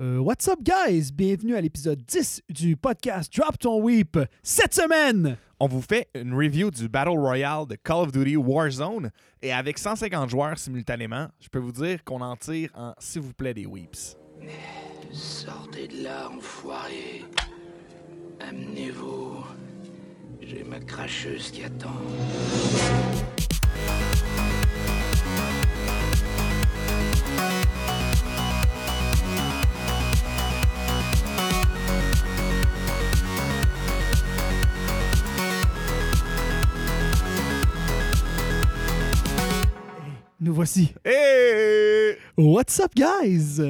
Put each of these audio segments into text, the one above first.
Euh, what's up, guys? Bienvenue à l'épisode 10 du podcast Drop Ton Weep. Cette semaine, On vous fait une review du Battle Royale de Call of Duty Warzone et avec 150 joueurs simultanément, je peux vous dire qu'on en tire en s'il vous plaît des weeps. Sortez de là. Amenez-vous. J'ai ma cracheuse qui attend. Nous voici. Et What's up, guys?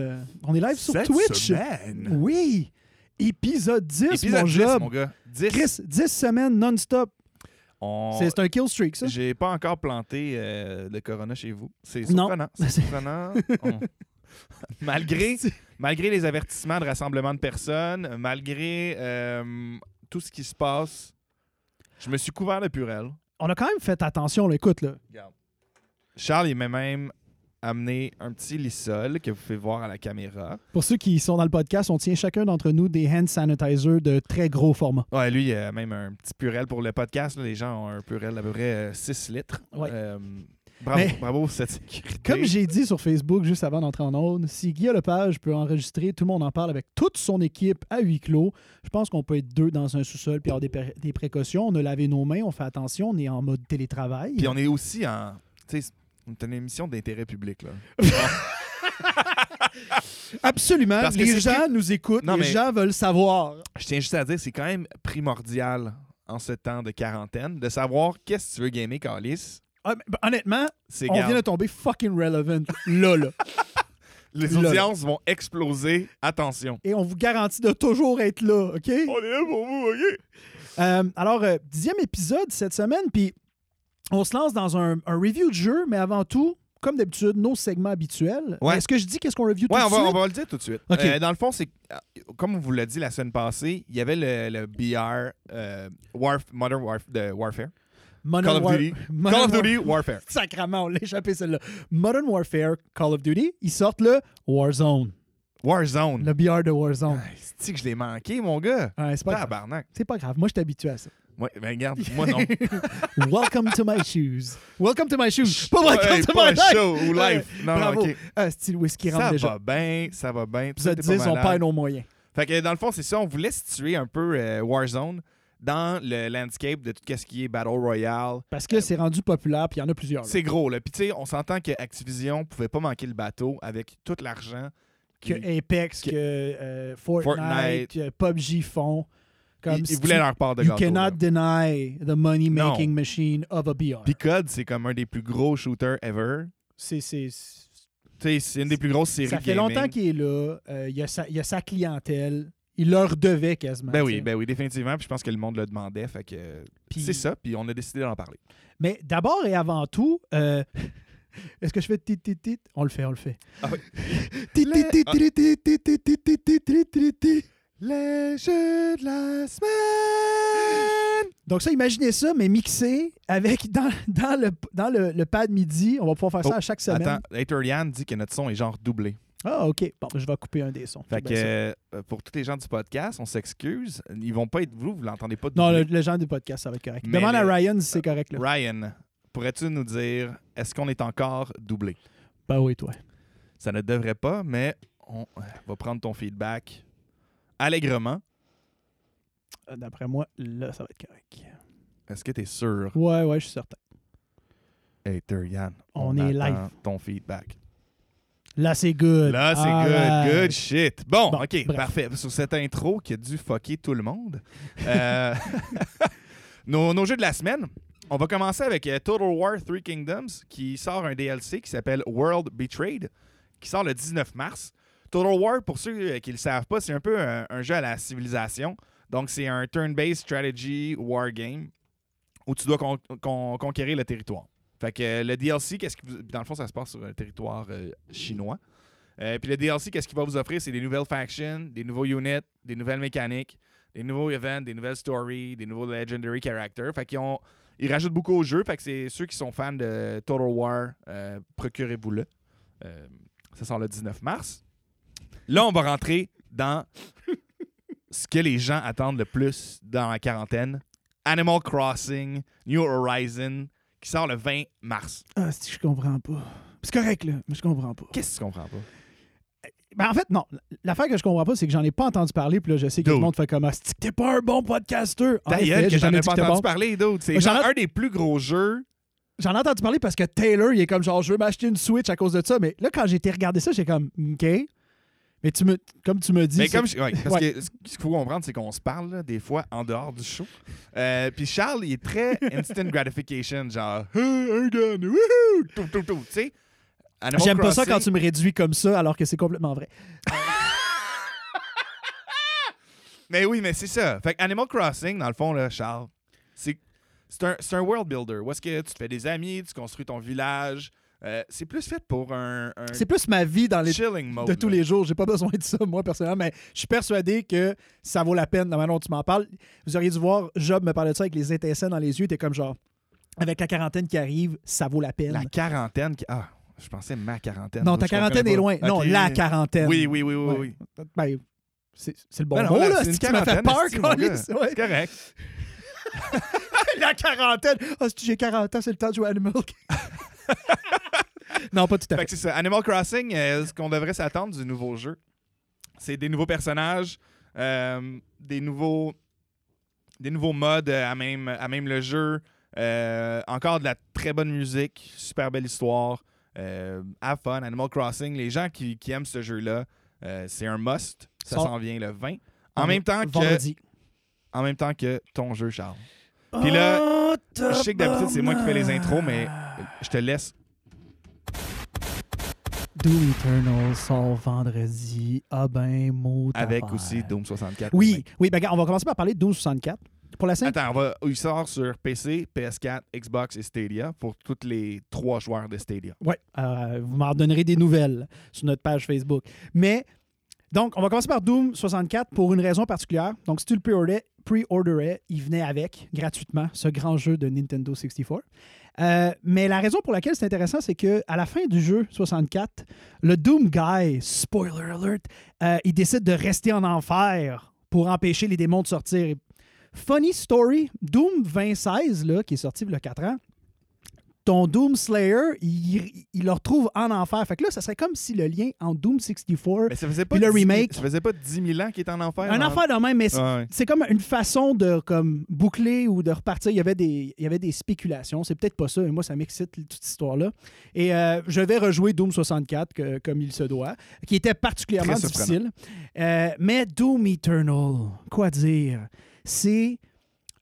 On est live sur Cette Twitch. semaine? Oui. Épisode 10, Épisode mon 10, job. mon gars. 10. Chris, 10 semaines non-stop. On- C'est un kill streak, ça? J'ai pas encore planté euh, le Corona chez vous. C'est surprenant. C'est surprenant. On- malgré, malgré les avertissements de rassemblement de personnes, malgré euh, tout ce qui se passe, je me suis couvert de purelle. On a quand même fait attention, là. écoute, là. Charles, il m'a même amené un petit lissol que vous pouvez voir à la caméra. Pour ceux qui sont dans le podcast, on tient chacun d'entre nous des hand sanitizers de très gros format. Ouais, lui, il a même un petit purel pour le podcast. là. Les gens ont un purel d'à peu près 6 litres. Ouais. Euh, bravo, Mais- bravo pour cette sécurité. Comme j'ai dit sur Facebook juste avant d'entrer en onde, si Guy Lepage peut enregistrer, tout le monde en parle avec toute son équipe à huis clos. Je pense qu'on peut être deux dans un sous-sol puis avoir des, pré- des précautions. On a lavé nos mains, on fait attention, on est en mode télétravail. Puis on est aussi en. C'est une émission d'intérêt public. Là. Absolument. Parce que les c'est gens nous écoutent, Non, les mais- gens veulent savoir. Je tiens juste à dire, c'est quand même primordial en ce temps de quarantaine de savoir qu'est-ce que tu veux gamer, Calis. Ah, mais, ben, honnêtement, C'est on vient de tomber fucking relevant là, là. Les audiences vont exploser. Attention. Et on vous garantit de toujours être là, OK? On est là pour vous, OK? Euh, alors, euh, dixième épisode cette semaine, puis on se lance dans un, un review de jeu, mais avant tout, comme d'habitude, nos segments habituels. Ouais. Est-ce que je dis qu'est-ce qu'on review Ouais, tout de suite? on va le dire tout de suite. Euh, dans le fond, c'est comme on vous l'a dit la semaine passée, il y avait le, le BR euh, Warf- Modern Warf- de Warfare. Modern Call of War- Duty. Modern Call of War- Duty Warfare. Sacrement, on l'a échappé celle-là. Modern Warfare, Call of Duty, ils sortent le Warzone, Warzone. le BR de Warzone. C'est que je l'ai manqué, mon gars? C'est pas grave. Tabarnak. C'est pas grave, moi je suis habitué à ça. Ouais, ben regarde, moi non. Welcome to my shoes. Welcome to my shoes. Pas welcome Ouais, to pas my life. show ou life. Non, non, Bravo. ok. Ah, style whisky rentre Ça déjà? va bien, ça va bien. Épisode 10, on perd nos moyens. Fait que dans le fond, c'est ça. On voulait situer un peu euh, Warzone dans le landscape de tout ce qui est Battle Royale. Parce que c'est rendu populaire, puis il y en a plusieurs. C'est gros, là. Puis tu sais, on s'entend que Activision pouvait pas manquer le bateau avec tout l'argent. que Apex, que- que euh, Fortnite, Fortnite. que PUBG font. Comme Ils, voulaient leur part de You gâteau. cannot deny the money-making machine of a BR. Puis COD, c'est comme un des plus gros shooters ever. C'est, une des plus grosses séries ça fait gaming. longtemps qu'il est là. Euh, il, a sa, il a sa clientèle. Il leur devait quasiment. Ben oui, ben oui, définitivement. Puis je pense que le monde le demandait. Fait que Puis- c'est ça. Puis on a décidé d'en parler. Mais d'abord et avant tout, euh, est-ce que je fais tit tit tit On le fait, on le fait. Ah oui. Les jeux de la semaine! Donc ça, imaginez ça, mais mixé avec dans, dans, le, dans le, pad midi. On va pouvoir faire ça oh, à chaque semaine. Attends, Haterian dit que notre son est genre doublé. Ah, OK. Bon, je vais couper un des sons. Fait que, euh, pour tous les gens du podcast, on s'excuse. Ils vont pas être. Vous, vous l'entendez pas. Doublé. Non, les le gens du podcast, ça va être correct. Demande à Ryan si euh, c'est correct. Là. Ryan, pourrais-tu nous dire, est-ce qu'on est encore doublé? Ben oui, toi. Ça ne devrait pas, mais on euh, va prendre ton feedback allègrement. Euh, D'après moi, là, ça va être correct. Est-ce que tu es sûr, Ouais, ouais, je suis certain. Hater Yann? On est live. ton feedback. Là, c'est good. Là, c'est good, good shit. Bon, Bon, OK, bref. parfait. Sur cette intro qui a dû fucker tout le monde, euh, nos, nos jeux de la semaine, on va commencer avec euh, Total War Three Kingdoms qui sort un DLC qui s'appelle World Betrayed, qui sort le 19 mars. Total War, pour ceux euh, qui ne le savent pas, c'est un peu un, jeu à la civilisation. Donc, c'est un turn-based strategy war game où tu dois con- con- conquérir le territoire. Fait que euh, le DLC, qu'est-ce que vous- dans le fond, ça se passe sur un territoire euh, chinois. Puis le DLC, qu'est-ce qu'il va vous offrir? C'est des nouvelles factions, des nouveaux units, des nouvelles mécaniques, des nouveaux events, des nouvelles stories, des nouveaux legendary characters. Fait qu'ils ont, ils rajoutent beaucoup au jeu. Fait que c'est ceux qui sont fans de Total War, procurez-vous-le. Ça sort le 19 mars. Là, on va rentrer dans ce que les gens attendent le plus dans la quarantaine. Animal Crossing, New Horizon, qui sort le 20 mars. Ah, que je comprends pas. C'est correct, là, mais je comprends pas. Qu'est-ce que tu comprends pas? Ben, en fait, non. L'affaire que je comprends pas, c'est que j'en ai pas entendu parler, puis là, je sais que tout le monde fait comme Ah, t'es pas un bon podcaster. D'ailleurs, effet, que j'en ai pas entendu parler d'autres. C'est genre un des plus gros jeux. J'en ai entendu parler parce que Taylor, il est comme genre, je veux m'acheter une Switch à cause de ça. Mais là, quand j'ai été regarder ça, j'ai comme, OK. Mais tu me, comme tu me dis. Mais comme je- ouais, parce Ouais. que ce qu'il faut comprendre, c'est qu'on se parle là, des fois en dehors du show. Euh, Puis Charles, il est très instant gratification, genre Hey, un gun, wouhou, tout, tout, tout, tu sais. J'aime pas ça quand tu me réduis comme ça, alors que c'est complètement vrai. Mais oui, mais c'est ça. Fait Animal Crossing, dans le fond, là, Charles, c'est un, un world builder. Où est-ce que tu te fais des amis, tu construis ton village. Euh, c'est plus fait pour un, un C'est plus ma vie dans les chilling mode. de tous là. les jours. J'ai pas besoin de ça, moi, personnellement, mais je suis persuadé que ça vaut la peine, dont tu m'en parles. Vous auriez dû voir Job me parler de ça avec les étincelles dans les yeux. T'es comme genre, avec la quarantaine qui arrive, ça vaut la peine. La quarantaine. qui- Ah, je pensais ma quarantaine. non, ta quarantaine est loin. Non, la quarantaine. Oui, oui, oui, oui, oui. Ben, c'est le bon Ben non, mot, là, là. c'est une m'as fait quarantaine, peur. Ouais. Correct. la quarantaine. Ah, si j'ai 40 ans, c'est le temps de jouer à Animal. non, pas tout à Fait c'est ça. Animal Crossing, euh, ce qu'on devrait s'attendre du nouveau jeu, c'est des nouveaux personnages, euh, des nouveaux des nouveaux modes euh, à même, à même le jeu, euh, encore de la très bonne musique, super belle histoire, euh, have fun, Animal Crossing. Les gens qui, qui aiment ce jeu-là, euh, c'est un must. Ça s'en vient le 20. En même temps que Vendredi. en même temps que ton jeu, Charles. Puis là, Oh, Je sais que d'habitude c'est moi qui fais les intros, mais je te laisse. Doom Eternal sort vendredi. Ah ben, mot Avec aussi Doom 64. Oui, oui, ben, on va commencer par parler de Doom 64. Pour la simple Attends, on va, il sort sur PC, PS4, Xbox et Stadia pour tous les trois joueurs de Stadia. Oui, euh, vous m'en donnerez des nouvelles sur notre page Facebook. Mais, donc, on va commencer par Doom 64 pour une raison particulière. Donc, si tu le pre-orderais, pre-orderais, il venait avec, gratuitement, ce grand jeu de Nintendo 64. Euh, mais la raison pour laquelle c'est intéressant, c'est que à la fin du jeu 64, le Doom Guy, spoiler alert, euh, il décide de rester en enfer pour empêcher les démons de sortir. Funny story, Doom 2016, là, qui est sorti il y a 4 ans, ton Doom Slayer, il, il le retrouve en enfer. Fait que là, ça serait comme si le lien entre Doom 64, Mais ça faisait pas, Puis le 10 000 remake. ça faisait pas 10 000 ans qu'il était en enfer. un hein? enfer de même, mais c'est- ouais. comme une façon de comme boucler ou de repartir. Il y avait des, il y avait des spéculations. C'est peut-être pas ça, mais moi, ça m'excite toute cette histoire-là. Et euh, je vais rejouer Doom 64 que- comme il se doit, qui était particulièrement Très difficile. Euh, mais Doom Eternal, quoi dire? C'est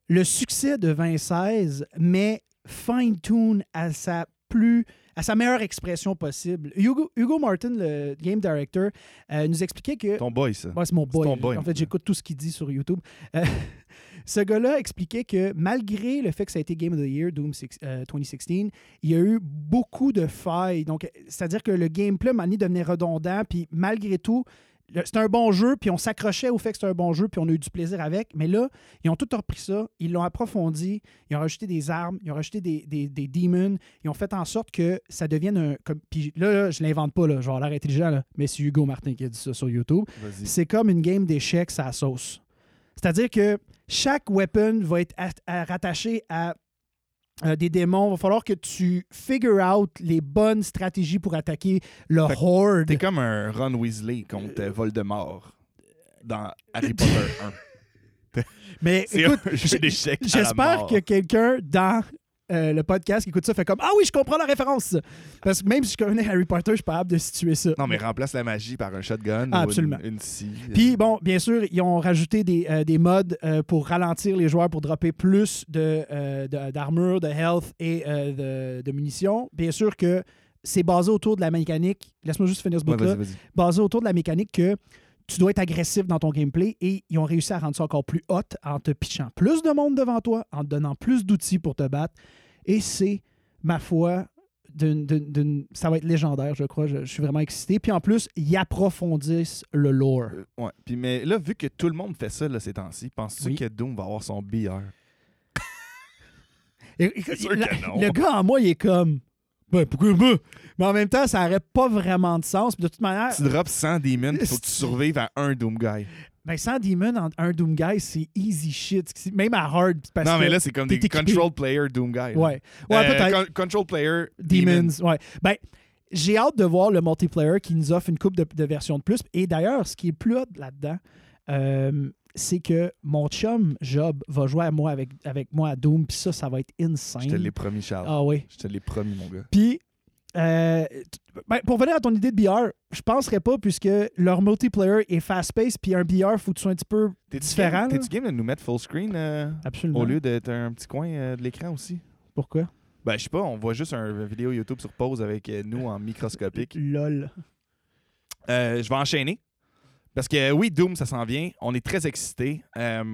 le succès de 2016, mais fine-tune à sa plus à sa meilleure expression possible. Hugo, Hugo Martin, le game director, euh, nous expliquait que Ton boy, ça. Ouais, c'est mon boy. ton boy, en fait, j'écoute tout ce qu'il dit sur YouTube. Euh, ce gars-là expliquait que malgré le fait que ça a été Game of the Year, Doom six- euh, 2016, il y a eu beaucoup de failles. Donc, c'est-à-dire que le gameplay, donné, devenait redondant. Puis malgré tout, c'était un bon jeu, puis on s'accrochait au fait que c'était un bon jeu, puis on a eu du plaisir avec. Mais là, ils ont tout repris ça, ils l'ont approfondi, ils ont rajouté des armes, ils ont rajouté des, des, des demons, ils ont fait en sorte que ça devienne un. Comme, puis là, là, je l'invente pas, là, genre l'air intelligent, là, mais c'est Hugo Martin qui a dit ça sur YouTube c'est comme une game d'échecs à la sauce. C'est-à-dire que chaque weapon va être rattaché à euh, des démons. Il va falloir que tu figure out les bonnes stratégies pour attaquer le Fait horde. T'es comme un Ron Weasley contre euh, Voldemort dans Harry Potter 1. Mais écoute, j'espère que quelqu'un dans euh, le podcast qui écoute ça fait comme Ah oui, je comprends la référence. Parce que même si je connais Harry Potter, je suis pas capable de situer ça. Non, mais remplace la magie par un shotgun Ah, ou absolument. une, une scie. Puis, bon, bien sûr, ils ont rajouté des, euh, des modes euh, pour ralentir les joueurs, pour dropper plus de, euh, de- d'armure, de health et de, de munitions. Bien sûr que c'est basé autour de la mécanique. Laisse-moi juste finir ce bout-là. basé autour de la mécanique que tu dois être agressif dans ton gameplay et ils ont réussi à rendre ça encore plus hot en te pitchant plus de monde devant toi, en te donnant plus d'outils pour te battre. Et c'est, ma foi, d'une- ça va être légendaire, je crois. Je, je suis vraiment excité. Puis en plus, ils approfondissent le lore. Euh, ouais. Puis, mais là, vu que tout le monde fait ça là, ces temps-ci, penses-tu Oui. que Doom va avoir son BR? Et- la- que non. Le gars en moi, il est comme. Ben, pourquoi? Mais en même temps, ça n'aurait pas vraiment de sens. Puis de toute manière, Tu drops 100 demons, il faut que tu survives à un Doom Guy. ben, 100 Demon en un Doom Guy, c'est easy shit. Même à hard. Parce non, mais là, c'est comme des équipé. Control Player Doom Guy. là. Ouais. Ouais, Euh, con- control Player Demons. Ouais. Ben, j'ai hâte de voir le multiplayer qui nous offre une coupe de, de versions de plus. Et d'ailleurs, ce qui est plus hot là-dedans, euh, c'est que mon chum Job va jouer à moi avec, avec moi à Doom. Puis ça, ça va être insane. Je te l'ai promis, Charles. Ah oui. Je te l'ai promis, mon gars. Puis, euh, ben, pour venir à ton idée de BR, je penserais pas puisque leur multiplayer est fast-paced. Puis un BR, faut que tu sois un petit peu T'es-tu différent. T'es-tu game de nous mettre full screen euh, Absolument. au lieu d'être un petit coin euh, de l'écran aussi? Pourquoi? Ben, je sais pas, on voit juste un- une vidéo YouTube sur pause avec nous en microscopique. LOL. Je vais enchaîner. Parce que oui, Doom, ça s'en vient. On est très excités. Euh,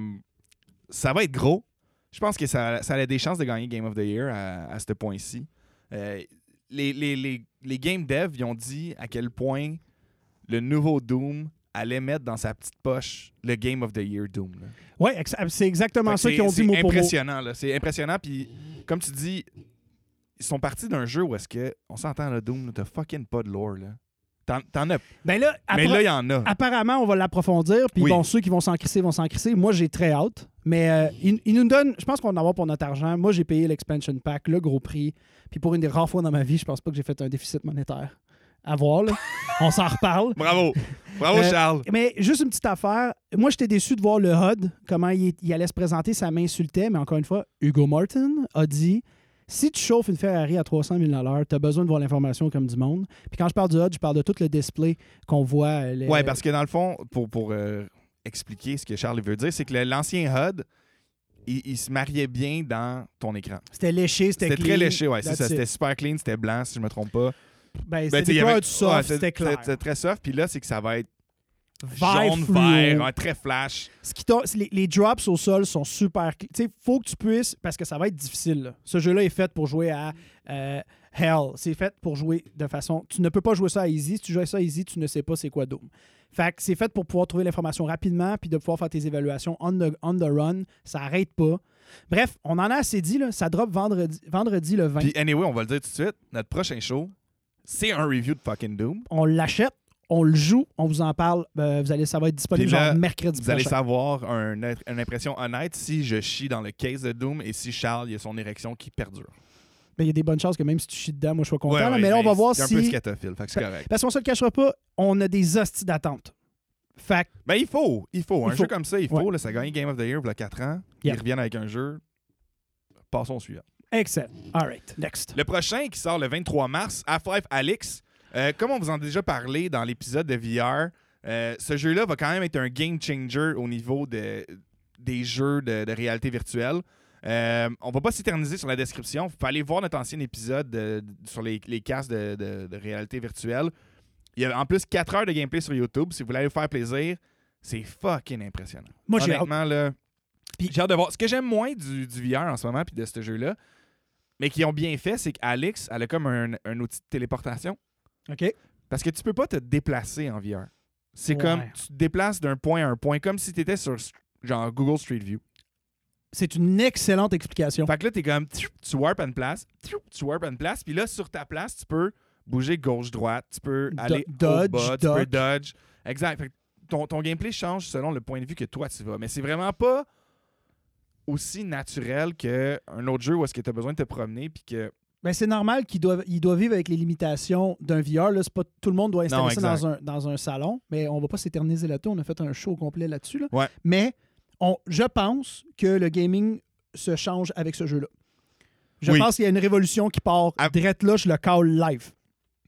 ça va être gros. Je pense que ça, ça a des chances de gagner Game of the Year à, à ce point-ci. Euh, les, les, les, les game devs ils ont dit à quel point le nouveau Doom allait mettre dans sa petite poche le Game of the Year Doom. ex- c'est exactement ça c'est- qu'ils ont dit c'est mot pour mot. impressionnant, là. C'est impressionnant. Puis, comme tu dis, ils sont partis d'un jeu où est-ce que, on s'entend, le Doom, t'as fucking pas de lore, là. T'en, as. Ben là, Mais là, il y en a. apparemment, on va l'approfondir. Puis Oui. bon, ceux qui vont s'en crisser vont s'en crisser. Moi, j'ai très hâte. Mais euh, ils nous donnent, je pense qu'on va en avoir pour notre argent. Moi, j'ai payé l'expansion pack, le gros prix. Puis pour une des rares fois dans ma vie, je pense pas que j'ai fait un déficit monétaire. À voir, là. on s'en reparle. Bravo. Bravo, Euh, Charles. Mais juste une petite affaire. Moi, j'étais déçu de voir le HUD, comment il, il allait se présenter. Ça m'insultait. Mais encore une fois, Hugo Martin a dit si tu chauffes une Ferrari à 300 000 tu as besoin de voir l'information comme du monde. Puis quand je parle du HUD, je parle de tout le display qu'on voit. les- Ouais, parce que dans le fond, pour, pour euh, expliquer ce que Charles veut dire, c'est que l'ancien HUD, il, il se mariait bien dans ton écran. C'était léché, c'était C'était clean. très léché, it. C'était super clean, c'était blanc, si je me trompe pas. Ben, Ben, c'était couleurs du soft, ouais, c'était clair. C'était très soft, puis là, c'est que ça va être Vert jaune, fluo. vert, ouais, très flash. Ce qui t'a- les, les drops au sol sont super. Tu sais, faut que tu puisses, parce que ça va être difficile. là. Ce jeu-là est fait pour jouer à euh, Hell. C'est fait pour jouer de façon. Tu ne peux pas jouer ça à easy. Si tu joues à ça à easy, tu ne sais pas c'est quoi Doom. Fait que c'est fait pour pouvoir trouver l'information rapidement puis de pouvoir faire tes évaluations on the, on the run. Ça arrête pas. Bref, on en a assez dit. Là. Ça drop vendredi, vendredi le 20. Puis anyway, on va le dire tout de suite, notre prochain show, c'est un review de fucking Doom. on l'achète, on le joue, on vous en parle. Euh, vous allez, ça va être disponible là, genre mercredi Vous allez prochain. savoir un- une impression honnête si je chie dans le case de Doom et si Charles, il a son érection qui perdure. Ben, Il y a des bonnes chances que même si tu chies dedans, moi je sois content. Ouais, là, ouais, mais là, on va voir c'est si. un peu scatophile, fait que c'est correct. Parce qu'on se le cachera pas, on a des hosties d'attente. Fait Ben, il faut, il faut. Il un faut. jeu comme ça, il faut. Ouais. Là, ça a gagné Game of the Year il y a 4 ans. Yeah. Ils reviennent avec un jeu. Passons au suivant. excellent. All right, next. Le prochain qui sort le 23 mars, Half-Life Alyx. Euh, comme on vous en a déjà parlé dans l'épisode de VR, euh, ce jeu-là va quand même être un game changer au niveau de, des jeux de, de réalité virtuelle. Euh, on va pas s'éterniser sur la description. Vous pouvez aller voir notre ancien épisode de- de- sur les, les casques de, réalité virtuelle. Il y a en plus 4 heures de gameplay sur YouTube. Si vous voulez aller vous faire plaisir, c'est fucking impressionnant. Moi, j'ai hâte. Honnêtement, là, j'ai hâte de voir. Ce que j'aime moins du, du VR en ce moment puis de ce jeu-là, mais qui ont bien fait, c'est qu'Alex, elle a comme un, un outil de téléportation. OK. Parce que tu peux pas te déplacer en VR. C'est Ouais. comme tu te déplaces d'un point à un point, comme si tu étais sur genre Google Street View. C'est une excellente explication. Fait que là, t'es comme tu warp une place, tu warp une place, puis là, sur ta place, tu peux bouger gauche-droite, tu peux Do- aller dodge, au bas, tu peux dodge. Exact. Fait que ton, ton gameplay change selon le point de vue que toi tu vas. Mais c'est vraiment pas aussi naturel qu'un autre jeu où est-ce que tu as besoin de te promener puis que Ben, c'est normal qu'il doit, il doit vivre avec les limitations d'un VR. Là, c'est pas, tout le monde doit installer Non, ça dans un, dans un salon, mais on va pas s'éterniser là-dessus. On a fait un show complet là-dessus. là. Ouais. Mais on, je pense que le gaming se change avec ce jeu-là. Je Oui. pense qu'il y a une révolution qui part direct là, je le call live.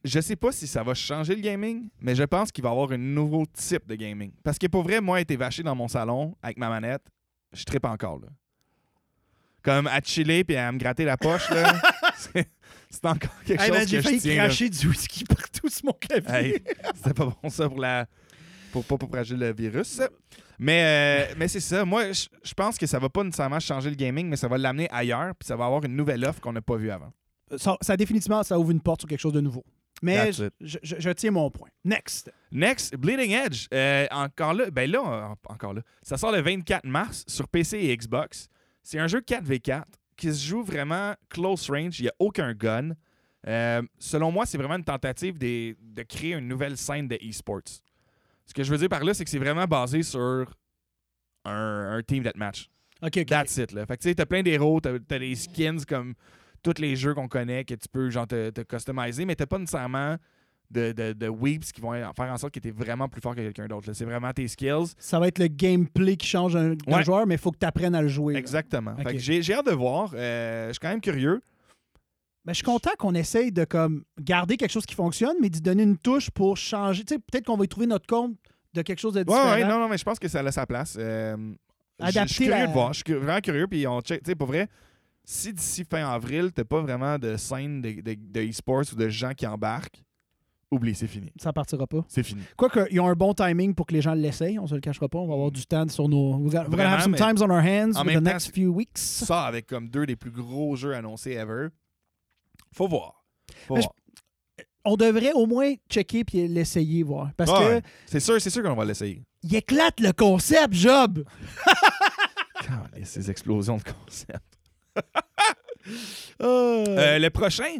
je sais pas si ça va changer le gaming, mais je pense qu'il va y avoir un nouveau type de gaming. Parce que pour vrai, moi, été vaché dans mon salon avec ma manette, je trippe encore. Là. Comme à chiller puis à me gratter la poche, là, c'est encore quelque Hey, chose man, que j'ai failli tiens. là. cracher du whisky partout sur mon clavier. Hey, c'était pas bon ça pour la pour pas propager le virus. Mais, euh, mais c'est ça. Moi, je pense que ça va pas nécessairement changer le gaming, mais ça va l'amener ailleurs, puis ça va avoir une nouvelle offre qu'on n'a pas vue avant. Ça, ça, définitivement, ça ouvre une porte sur quelque chose de nouveau. Mais je, tiens mon point. Next. Next, Bleeding Edge. Euh, encore là, ben là, encore là. Ça sort le 24 mars sur PC et Xbox. C'est un jeu 4v4 qui se joue vraiment close range. Il n'y a aucun gun. Euh, selon moi, c'est vraiment une tentative de créer une nouvelle scène de e-sports. Ce que je veux dire par là, c'est que c'est vraiment basé sur un, un team deathmatch. OK, OK. That's it. Là. Fait que tu sais, t'as plein d'héros, t'as as des skins comme tous les jeux qu'on connaît que tu peux genre te, te customiser, mais t'as pas nécessairement de, de, de weeps qui vont faire en sorte que t'es vraiment plus fort que quelqu'un d'autre. C'est vraiment tes skills. Ça va être le gameplay qui change un, Ouais. joueur, mais il faut que tu apprennes à le jouer. Exactement. Fait Ok. que j'ai hâte de voir. Euh, je suis quand même curieux. Mais je suis content qu'on essaye de comme garder quelque chose qui fonctionne, mais d'y donner une touche pour changer. Tu peut-être qu'on va y trouver notre compte de quelque chose de différent. ouais, non, non, mais je pense que ça a sa place. Euh, je- je Adapter suis curieux la- de voir. Je suis vraiment curieux. Puis on check. Tu sais, pour vrai, si d'ici fin avril, t'as pas vraiment de scène de, de, de e-sports ou de gens qui embarquent, oublie, c'est fini. Ça partira pas. C'est fini. Quoique, ils ont un bon timing pour que les gens l'essayent, on se le cachera pas. On va avoir du temps sur nos. We're gonna, gonna have some Vraiment, times on our hands the temps, next few weeks. Ça, avec comme deux des plus gros jeux annoncés ever, faut voir. Faut voir. On devrait au moins checker puis l'essayer, voir. Parce Ouais, que C'est sûr, c'est sûr qu'on va l'essayer. il éclate le concept, Job! Ces explosions de concept. Euh, Euh, le prochain,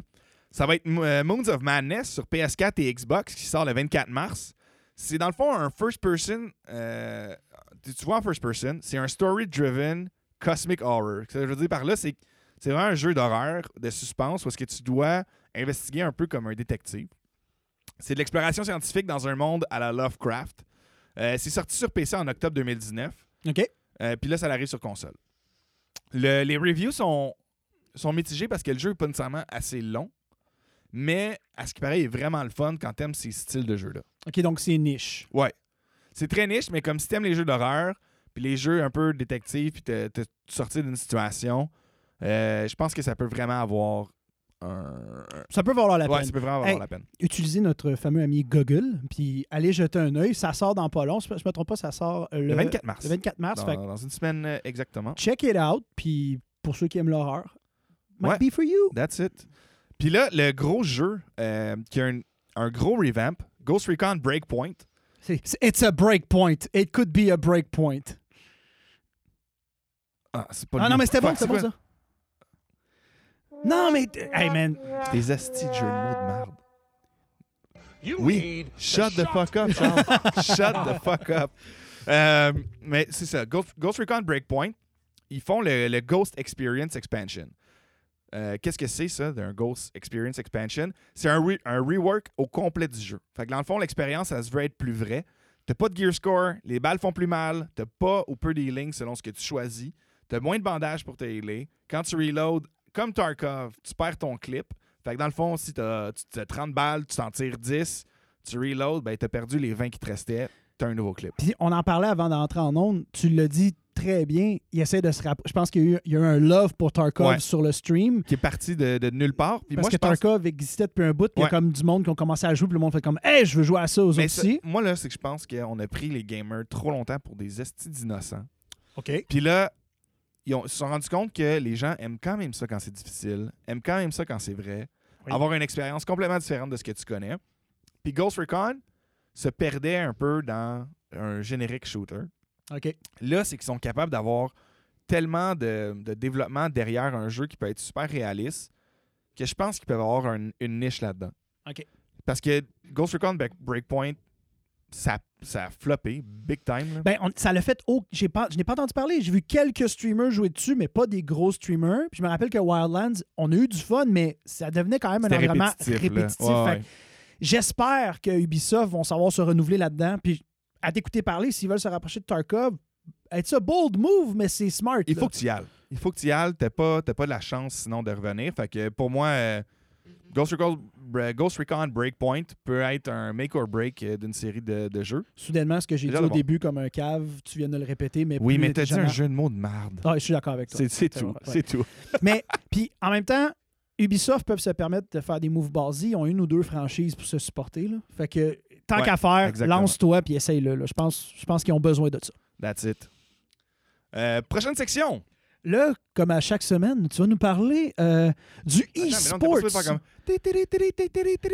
ça va être euh, Moons of Madness sur PS4 et Xbox qui sort le 24 mars. C'est dans le fond un first person. euh, tu vois en first person, c'est un story-driven cosmic horror. Ce que je veux dire par là, c'est c'est vraiment un jeu d'horreur, de suspense, où est-ce que tu dois investiguer un peu comme un détective. C'est de l'exploration scientifique dans un monde à la Lovecraft. Euh, c'est sorti sur PC en octobre 2019. OK. Euh, Puis là, ça arrive sur console. Le- les reviews sont, sont mitigés parce que le jeu n'est pas nécessairement assez long, mais à ce qui paraît, il est vraiment le fun quand t'aimes ces styles de jeux-là. OK, donc c'est niche. Ouais. C'est très niche, mais comme si t'aimes les jeux d'horreur, puis les jeux un peu détectives, puis te, te sortir d'une situation, euh, je pense que ça peut vraiment avoir un... Ça peut valoir la Ouais, peine. ça peut vraiment Hey, la peine. Utilisez notre fameux ami Google, puis allez jeter un œil. Ça sort dans pas long. Je me trompe pas, ça sort le, Le 24 mars. le 24 mars. Dans, Fait dans une semaine euh, exactement. check it out. Puis pour ceux qui aiment l'horreur, might Ouais. be for you. That's it. Puis là, le gros jeu euh, qui a un, un gros revamp, Ghost Recon Breakpoint. C'est- c'est- It's a breakpoint. It could be a breakpoint. Ah, c'est pas Ah non, mais c'était bon, c'était bon c'est ça. Non, mais. Hey man. Des astis de jeux de mots de merde. You Oui. Shut the fuck up, Charles. Shut the fuck up. Euh, mais c'est ça. Ghost, Ghost Recon Breakpoint, ils font le, le Ghost Experience Expansion. Euh, Qu'est-ce que c'est, ça, d'un Ghost Experience Expansion? C'est un, re- un rework au complet du jeu. Fait que dans le fond, l'expérience, ça se veut être plus vrai. T'as pas de gear score, les balles font plus mal, t'as pas ou peu d'healing selon ce que tu choisis, t'as moins de bandages pour te healer. Quand tu reload, comme Tarkov, tu perds ton clip. Fait que dans le fond, si t'as t'as 30 balles, tu t'en tires 10, tu reload, ben t'as perdu les 20 qui te restaient, t'as un nouveau clip. Puis on en parlait avant d'entrer en onde. Tu l'as dit très bien. Il essaie de se rapprocher. Je pense qu'il y, a eu- il y a eu un love pour Tarkov Ouais. sur le stream. Qui est parti de, de nulle part. Puis Parce moi, que pense- Tarkov existait depuis un bout, puis il y a comme du monde qui ont commencé à jouer, puis le monde fait comme Hey, je veux jouer à ça aux Mais autres aussi. moi, là, c'est que je pense qu'on a pris les gamers trop longtemps pour des estis d'innocents. OK. Puis là, ils, ont- se sont rendus compte que les gens aiment quand même ça quand c'est difficile, aiment quand même ça quand c'est vrai, Oui. avoir une expérience complètement différente de ce que tu connais. Puis Ghost Recon se perdait un peu dans un générique shooter. OK. Là, c'est qu'ils sont capables d'avoir tellement de, de développement derrière un jeu qui peut être super réaliste que je pense qu'ils peuvent avoir un- une niche là-dedans. OK. Parce que Ghost Recon Break- Breakpoint, ça, ça a floppé big time. là. Ben, on- ça l'a fait. j'ai pas, je n'ai pas entendu parler. J'ai vu quelques streamers jouer dessus, mais pas des gros streamers. Puis je me rappelle que Wildlands, on a eu du fun, mais ça devenait quand même un environnement répétitif. répétitif. Ouais, ouais. J'espère que Ubisoft vont savoir se renouveler là-dedans. Puis à t'écouter parler, s'ils veulent se rapprocher de Tarkov, it's a bold move, mais c'est smart. Il là. faut que tu y ailles. Il faut que tu y ailles. T'as pas, t'as pas de la chance sinon de revenir. Fait que pour moi, euh, Ghost, Recon, Ghost Recon Breakpoint peut être un make or break euh, d'une série de, de jeux. Soudainement, ce que j'ai dit au bon. début comme un cave, tu viens de le répéter, mais Oui, plus mais t'as dit un jeu de mots de merde. Ah, je suis d'accord avec toi. C'est, tout. ouais. C'est tout. Mais, puis en même temps, Ubisoft peuvent se permettre de faire des moves basés. Ils ont une ou deux franchises pour se supporter. Là. Fait que tant Ouais, qu'à faire, lance-toi puis essaye-le. Je pense, je pense qu'ils ont besoin de ça. That's it. Euh, prochaine section. Là, comme à chaque semaine, tu vas nous parler euh, du comme-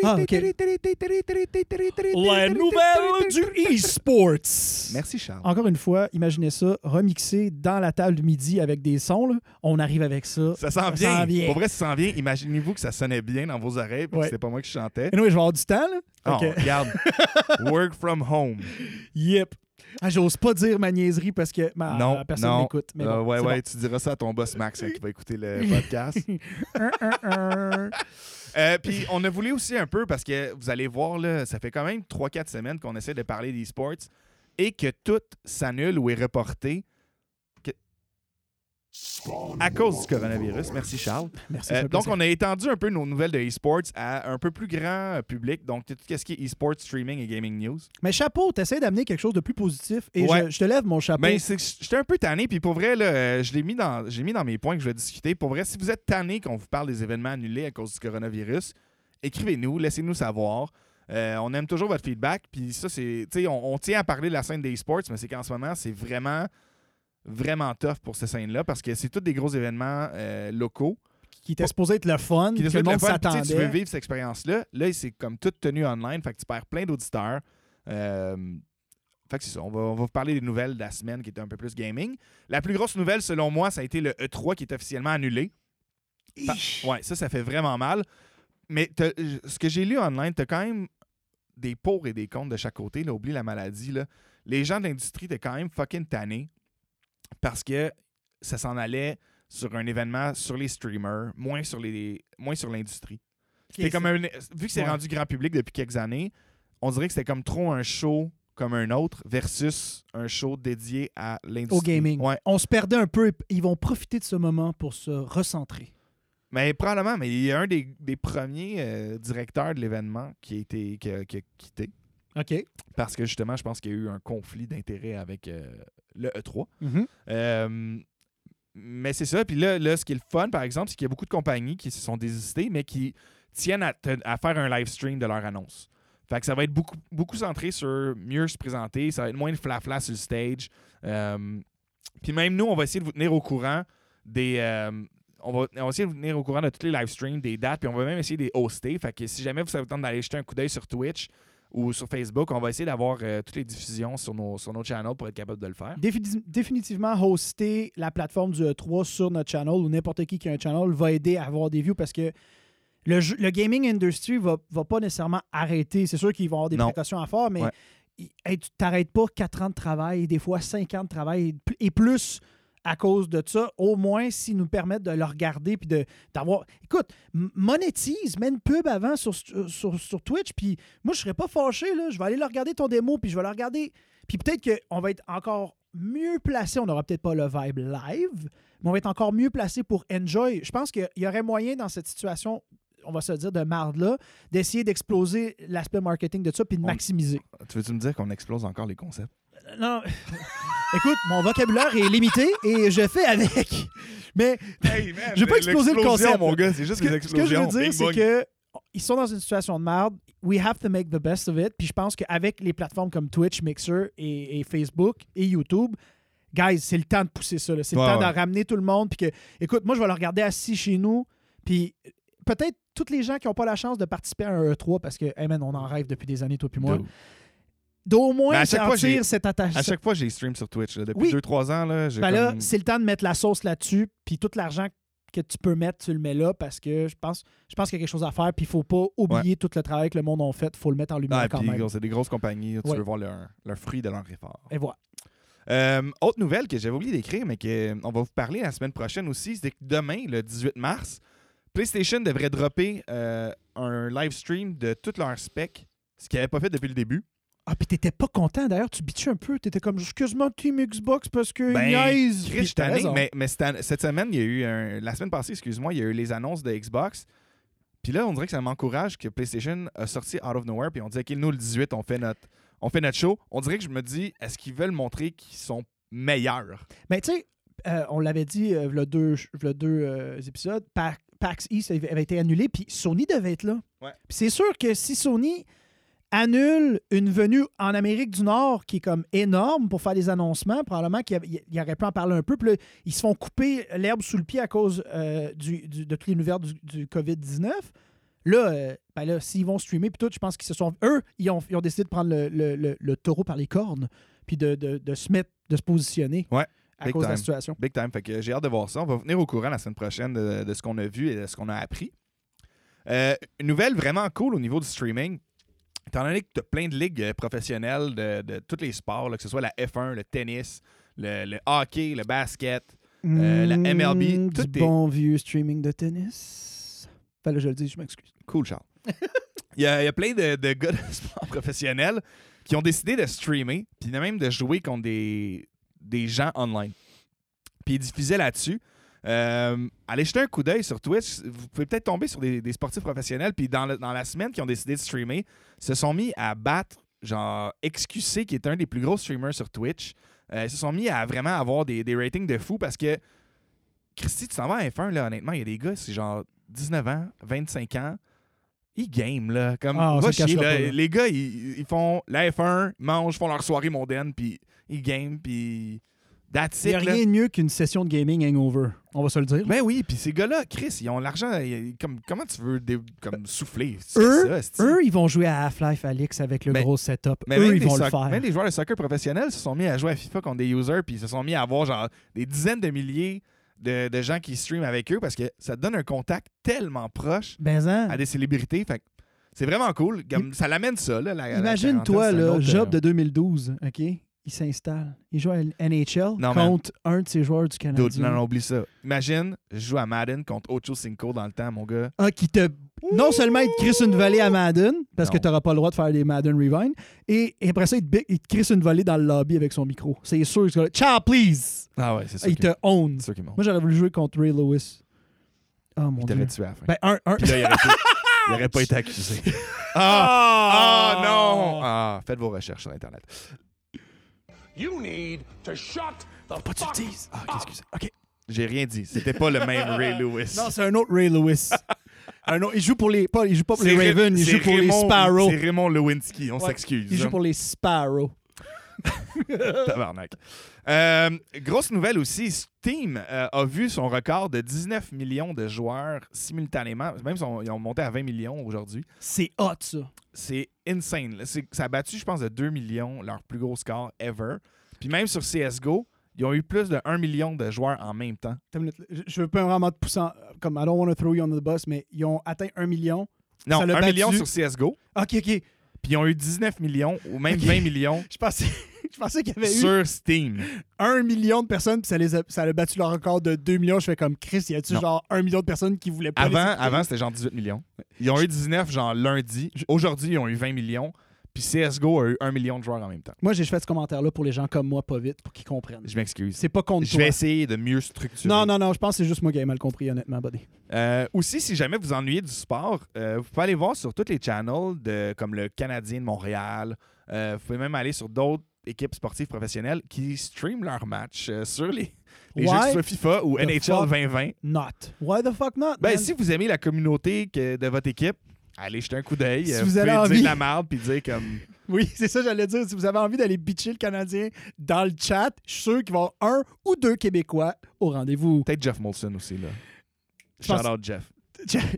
Ah, ok. La nouvelle du e-sports. Merci, Charles. Encore une fois, imaginez ça, remixé dans la table du midi avec des sons. là. On arrive avec ça. Ça sent Ça bien. sent bien. Pour vrai, ça sent bien. Imaginez-vous que ça sonnait bien dans vos oreilles, que Ouais. c'était pas moi qui chantais. Et nous, je vais avoir du temps. Là. Oh, Ok. regarde. Work from home. Yep. Ah, J'ose pas dire ma niaiserie parce que ma, non, personne non. m'écoute. Euh, bon, ouais, c'est ouais, tu diras ça à ton boss Max hein, qui va écouter le podcast. Euh, Puis on a voulu aussi un peu, parce que vous allez voir, là, ça fait quand même 3-4 semaines qu'on essaie de parler des sports et que tout s'annule ou est reporté à cause du coronavirus. Merci Charles. Merci. Euh, donc, on a étendu un peu nos nouvelles de esports à un peu plus grand euh, public. Donc, tout ce qui est esports, streaming et gaming news? Mais chapeau, t'essaies d'amener quelque chose de plus positif et Ouais. je, je te lève mon chapeau. Ben, c'est que j'étais un peu tanné, puis pour vrai, là, euh, je l'ai mis dans, mis dans mes points que je vais discuter. Pour vrai, si vous êtes tanné qu'on vous parle des événements annulés à cause du coronavirus, écrivez-nous, laissez-nous savoir. Euh, on aime toujours votre feedback, puis ça, c'est, tu sais, on, on tient à parler de la scène des sports, mais c'est qu'en ce moment, c'est vraiment, vraiment tough pour cette scène-là, parce que c'est tous des gros événements euh, locaux. qui était supposé être le fun, Qui que le monde puis tu veux s'attendait. vivre cette expérience-là. Là, c'est comme tout tenu online, fait que tu perds plein d'auditeurs. Euh, fait que c'est ça. On va, on va vous parler des nouvelles de la semaine qui était un peu plus gaming. La plus grosse nouvelle, selon moi, ça a été le E3 qui est officiellement annulé. Fa- Ouais, ça, ça fait vraiment mal. Mais t'as- ce que j'ai lu online, tu as quand même des pour et des contre de chaque côté. Là, oublie la maladie. Là. Les gens de l'industrie étaient quand même fucking tannés parce que ça s'en allait sur un événement sur les streamers, moins sur les moins sur l'industrie. Comme un, vu que c'est Ouais. rendu grand public depuis quelques années, on dirait que c'était comme trop un show comme un autre versus un show dédié à l'industrie. Au gaming. Ouais. On se perdait un peu. et Ils vont profiter de ce moment pour se recentrer. Mais probablement, mais il y a un des, des premiers euh, directeurs de l'événement qui a été qui a, qui a quitté OK. parce que justement, je pense qu'il y a eu un conflit d'intérêts avec euh, le E3. Mhm. Euh, mais c'est ça. Puis là, là, ce qui est le fun, par exemple, c'est qu'il y a beaucoup de compagnies qui se sont désistées, mais qui tiennent à, faire un live stream de leur annonce. Fait que ça va être beaucoup, beaucoup centré sur mieux se présenter, ça va être moins de flafla sur le stage. Euh, puis même nous, on va essayer de vous tenir au courant des. euh, on, va, on va essayer de vous tenir au courant de tous les live streams, des dates, puis on va même essayer de les hoster. Fait que si jamais vous avez le temps d'aller jeter un coup d'œil sur Twitch ou sur Facebook, on va essayer d'avoir euh, toutes les diffusions sur nos, sur nos channels pour être capable de le faire. Défini- définitivement, hoster la plateforme du E3 sur notre channel ou n'importe qui qui a un channel va aider à avoir des views parce que le, jeu- le gaming industry va, va pas nécessairement arrêter. C'est sûr qu'ils vont avoir des Non. précautions à faire, mais Ouais. il- hey, tu t'arrêtes pas 4 ans de travail, des fois 5 ans de travail et plus à cause de ça, au moins s'ils nous permettent de le regarder puis de d'avoir. Écoute, monétise, mets une pub avant sur, sur, sur Twitch, puis moi je serais pas fâché, là. Je vais aller le regarder ton démo, puis je vais le regarder. Puis peut-être qu'on va être encore mieux placé. On n'aura peut-être pas le vibe live, mais on va être encore mieux placé pour enjoy. Je pense qu'il y aurait moyen dans cette situation, on va se dire, de marde-là, d'essayer d'exploser l'aspect marketing de ça puis de On- maximiser. Tu veux-tu me dire qu'on explose encore les concepts? Non. Écoute, mon vocabulaire est limité et je fais avec. Mais Hey, man, Je veux pas exploser le concept. mon gars, c'est juste des ce que je veux dire, c'est que ils sont dans une situation de merde. We have to make the best of it. Puis je pense qu'avec les plateformes comme Twitch, Mixer et, et Facebook et YouTube, guys, c'est le temps de pousser ça. C'est Ouais, le temps ouais. de ramener tout le monde. Puis que, écoute, moi, je vais le regarder assis chez nous. Puis peut-être toutes les gens qui n'ont pas la chance de participer à un E3 parce que, hey man, on en rêve depuis des années, toi puis moi. D'au moins j'ai- sentir cette attache. À chaque fois, j'ai stream sur Twitch. là. Depuis Oui. 2-3 ans, là, j'ai Ben là, comme- c'est le temps de mettre la sauce là-dessus, puis tout l'argent que tu peux mettre, tu le mets là parce que je pense, je pense qu'il y a quelque chose à faire, puis il faut pas oublier tout le travail que le monde a fait, il faut le mettre en lumière Ah, quand même. c'est des grosses compagnies. Tu Ouais. veux voir leur, leur fruit de leur effort. Et voilà. Euh, autre nouvelle que j'avais oublié d'écrire, mais qu'on va vous parler la semaine prochaine aussi, c'est que demain, le 18 mars, PlayStation devrait dropper euh, un live stream de toutes leurs specs, ce qu'ils n'avaient pas fait depuis le début. Ah, puis t'étais pas content d'ailleurs, tu bitchais un peu, t'étais comme, excuse-moi, Team Xbox, parce que Ben, niaise. Chris, mais, mais cette, semaine, il y a eu un- la semaine passée, excuse-moi, il y a eu les annonces de Xbox. Puis là, on dirait que ça m'encourage que PlayStation a sorti Out of Nowhere. Puis on dit, OK, nous, le 18, on fait notre, on fait notre show. On dirait que je me dis, est-ce qu'ils veulent montrer qu'ils sont meilleurs? Mais tu sais, euh, on l'avait dit, euh, v'là deux, v'là deux euh, épisodes, Pa- PAX East avait avait été annulé, puis Sony devait être là. Ouais. Puis c'est sûr que si Sony annule une venue en Amérique du Nord qui est comme énorme pour faire des annoncements. Probablement qu'il aurait pu en parler un peu. Puis là, ils se font couper l'herbe sous le pied à cause euh, du, du- de tout l'univers du, du COVID-19. Là, euh, ben là, s'ils vont streamer, puis tout, je pense qu'ils se sont. Eux, ils ont, ils ont décidé de prendre le, le- le- le taureau par les cornes, puis de, de- de se mettre, de se positionner Ouais, à big cause de la time. situation. Big time. Fait que j'ai hâte de voir ça. On va venir au courant la semaine prochaine de, de ce qu'on a vu et de ce qu'on a appris. Euh, une nouvelle vraiment cool au niveau du streaming. Étant donné que tu as plein de ligues euh, professionnelles de, de tous les sports, là, que ce soit la F1, le tennis, le, le hockey, le basket. Euh, la MLB, Mm, tout du est- bon vieux streaming de tennis. Enfin, là, je le dis, je m'excuse. Cool, Charles. il, y a, il y a plein de, de gars de sport professionnels qui ont décidé de streamer, puis même de jouer contre des, des gens online. Puis ils diffusaient là-dessus. Euh, allez jeter un coup d'œil sur Twitch. Vous pouvez peut-être tomber sur des, des sportifs professionnels. Puis dans, le- dans la semaine qui ont décidé de streamer, se sont mis à battre, genre, XQC, qui est un des plus gros streamers sur Twitch. Euh, ils se sont mis à vraiment avoir des, des ratings de fou parce que, Christy, tu t'en vas à F1, là, honnêtement, il y a des gars, c'est genre 19 ans, 25 ans. Ils game, là. Comme, Ah, on va se le chier, cachera là. pas, là. Les gars, ils, ils font la F1, ils mangent, font leur soirée mondaine, puis ils game, puis that's Il n'y a rien de mieux qu'une session de gaming hangover. On va se le dire. Ben oui, puis ces gars-là, Chris, ils ont l'argent. Comme, comment tu veux comme souffler? Eux, ça? Eux, ils vont jouer à Half-Life Alix avec le Mais- gros setup. Mais Eux, ils vont le faire. même des joueurs de soccer professionnels se sont mis à jouer à FIFA contre des users, puis ils se sont mis à avoir genre des dizaines de milliers de, de gens qui streament avec eux parce que ça te donne un contact tellement proche Ben, hein, à des célébrités. Fait c'est vraiment cool. Ça l'amène ça, là. Imagine-toi, autre, Job euh, de 2012, OK? Il s'installe. Il joue à NHL Non, man. contre un de ses joueurs du. Dude, non, non, oublie ça. Imagine, je joue à Madden contre Ocho Cinco dans le temps, mon gars. Ah, qui te. Non seulement il te crisse une volée à Madden, parce Non. que tu n'auras pas le droit de faire des Madden Rewind, et, et après ça, il te, il te crisse une volée dans le lobby avec son micro. C'est sûr que c'est Ciao, please! Ah ouais, c'est sûr. Il te own. sûr. Moi, j'aurais voulu jouer contre Ray Lewis. Oh mon Il dieu. t'aurait tué à la fin. Ben, un, un. Puis là, il aurait, pas- il aurait pas été accusé. Ah! Ah non! Ah, faites vos recherches sur Internet. You need to shut the Pas tu fuck le dises. Ah, excusez. OK. J'ai rien dit. C'était pas le même Ray Lewis. Non, c'est un autre Ray Lewis. un autre, il joue pour les. Pas, il joue pas pour les Ravens, il joue pour les Sparrows. C'est Raymond Lewinsky, on Ouais, s'excuse. Il joue hein. pour les Sparrows. Tabarnak. Euh, grosse nouvelle aussi, Steam euh, a vu son record de 19 millions de joueurs simultanément. Même son- ils ont monté à 20 millions aujourd'hui. C'est hot, ça. C'est insane. là. Ça a battu, je pense, de 2 millions, leur plus gros score ever. Puis même sur CSGO, ils ont eu plus de 1 million de joueurs en même temps. Je veux pas vraiment te pousser en- Comme, I don't want to throw you on the bus, mais ils ont atteint un million. Non, Ça 1 l'a battu. million sur CSGO. OK, OK. Puis ils ont eu 19 millions ou même Ok. 20 millions Je pensais, je pensais qu'il y avait eu sur Steam. un million de personnes, puis ça, les a, ça a battu leur record de 2 millions. Je fais comme Chris, y a-tu genre un million de personnes qui voulaient pas Avant, avant c'était genre 18 millions. Ils ont eu 19 genre lundi. Aujourd'hui, ils ont eu 20 millions. Puis CSGO a eu 1 million de joueurs en même temps. Moi, j'ai fait ce commentaire-là pour les gens comme moi, pas vite, pour qu'ils comprennent. Je m'excuse. C'est pas contre Je toi. vais essayer de mieux structurer. Non, non, non, je pense que c'est juste moi qui ai mal compris, honnêtement, buddy. Euh, aussi, si jamais vous ennuyez du sport, euh, vous pouvez aller voir sur tous les channels de, comme le Canadien de Montréal. Euh, vous pouvez même aller sur d'autres équipes sportives professionnelles qui streament leurs matchs euh, sur les, les jeux que Why ce soit FIFA ou the NHL fuck 2020. Not? Why the fuck not? Ben, man? si vous aimez la communauté que- de votre équipe, allez jeter un coup d'œil. Si Euh, vous avez pouvez envie- dire de la merde puis dire comme. Oui, c'est ça, j'allais dire. Si vous avez envie d'aller bitcher le Canadien dans le chat, je suis sûr qu'il va y avoir un ou deux Québécois au rendez-vous. Peut-être Jeff Molson aussi, là. Je Shout pense- out Jeff.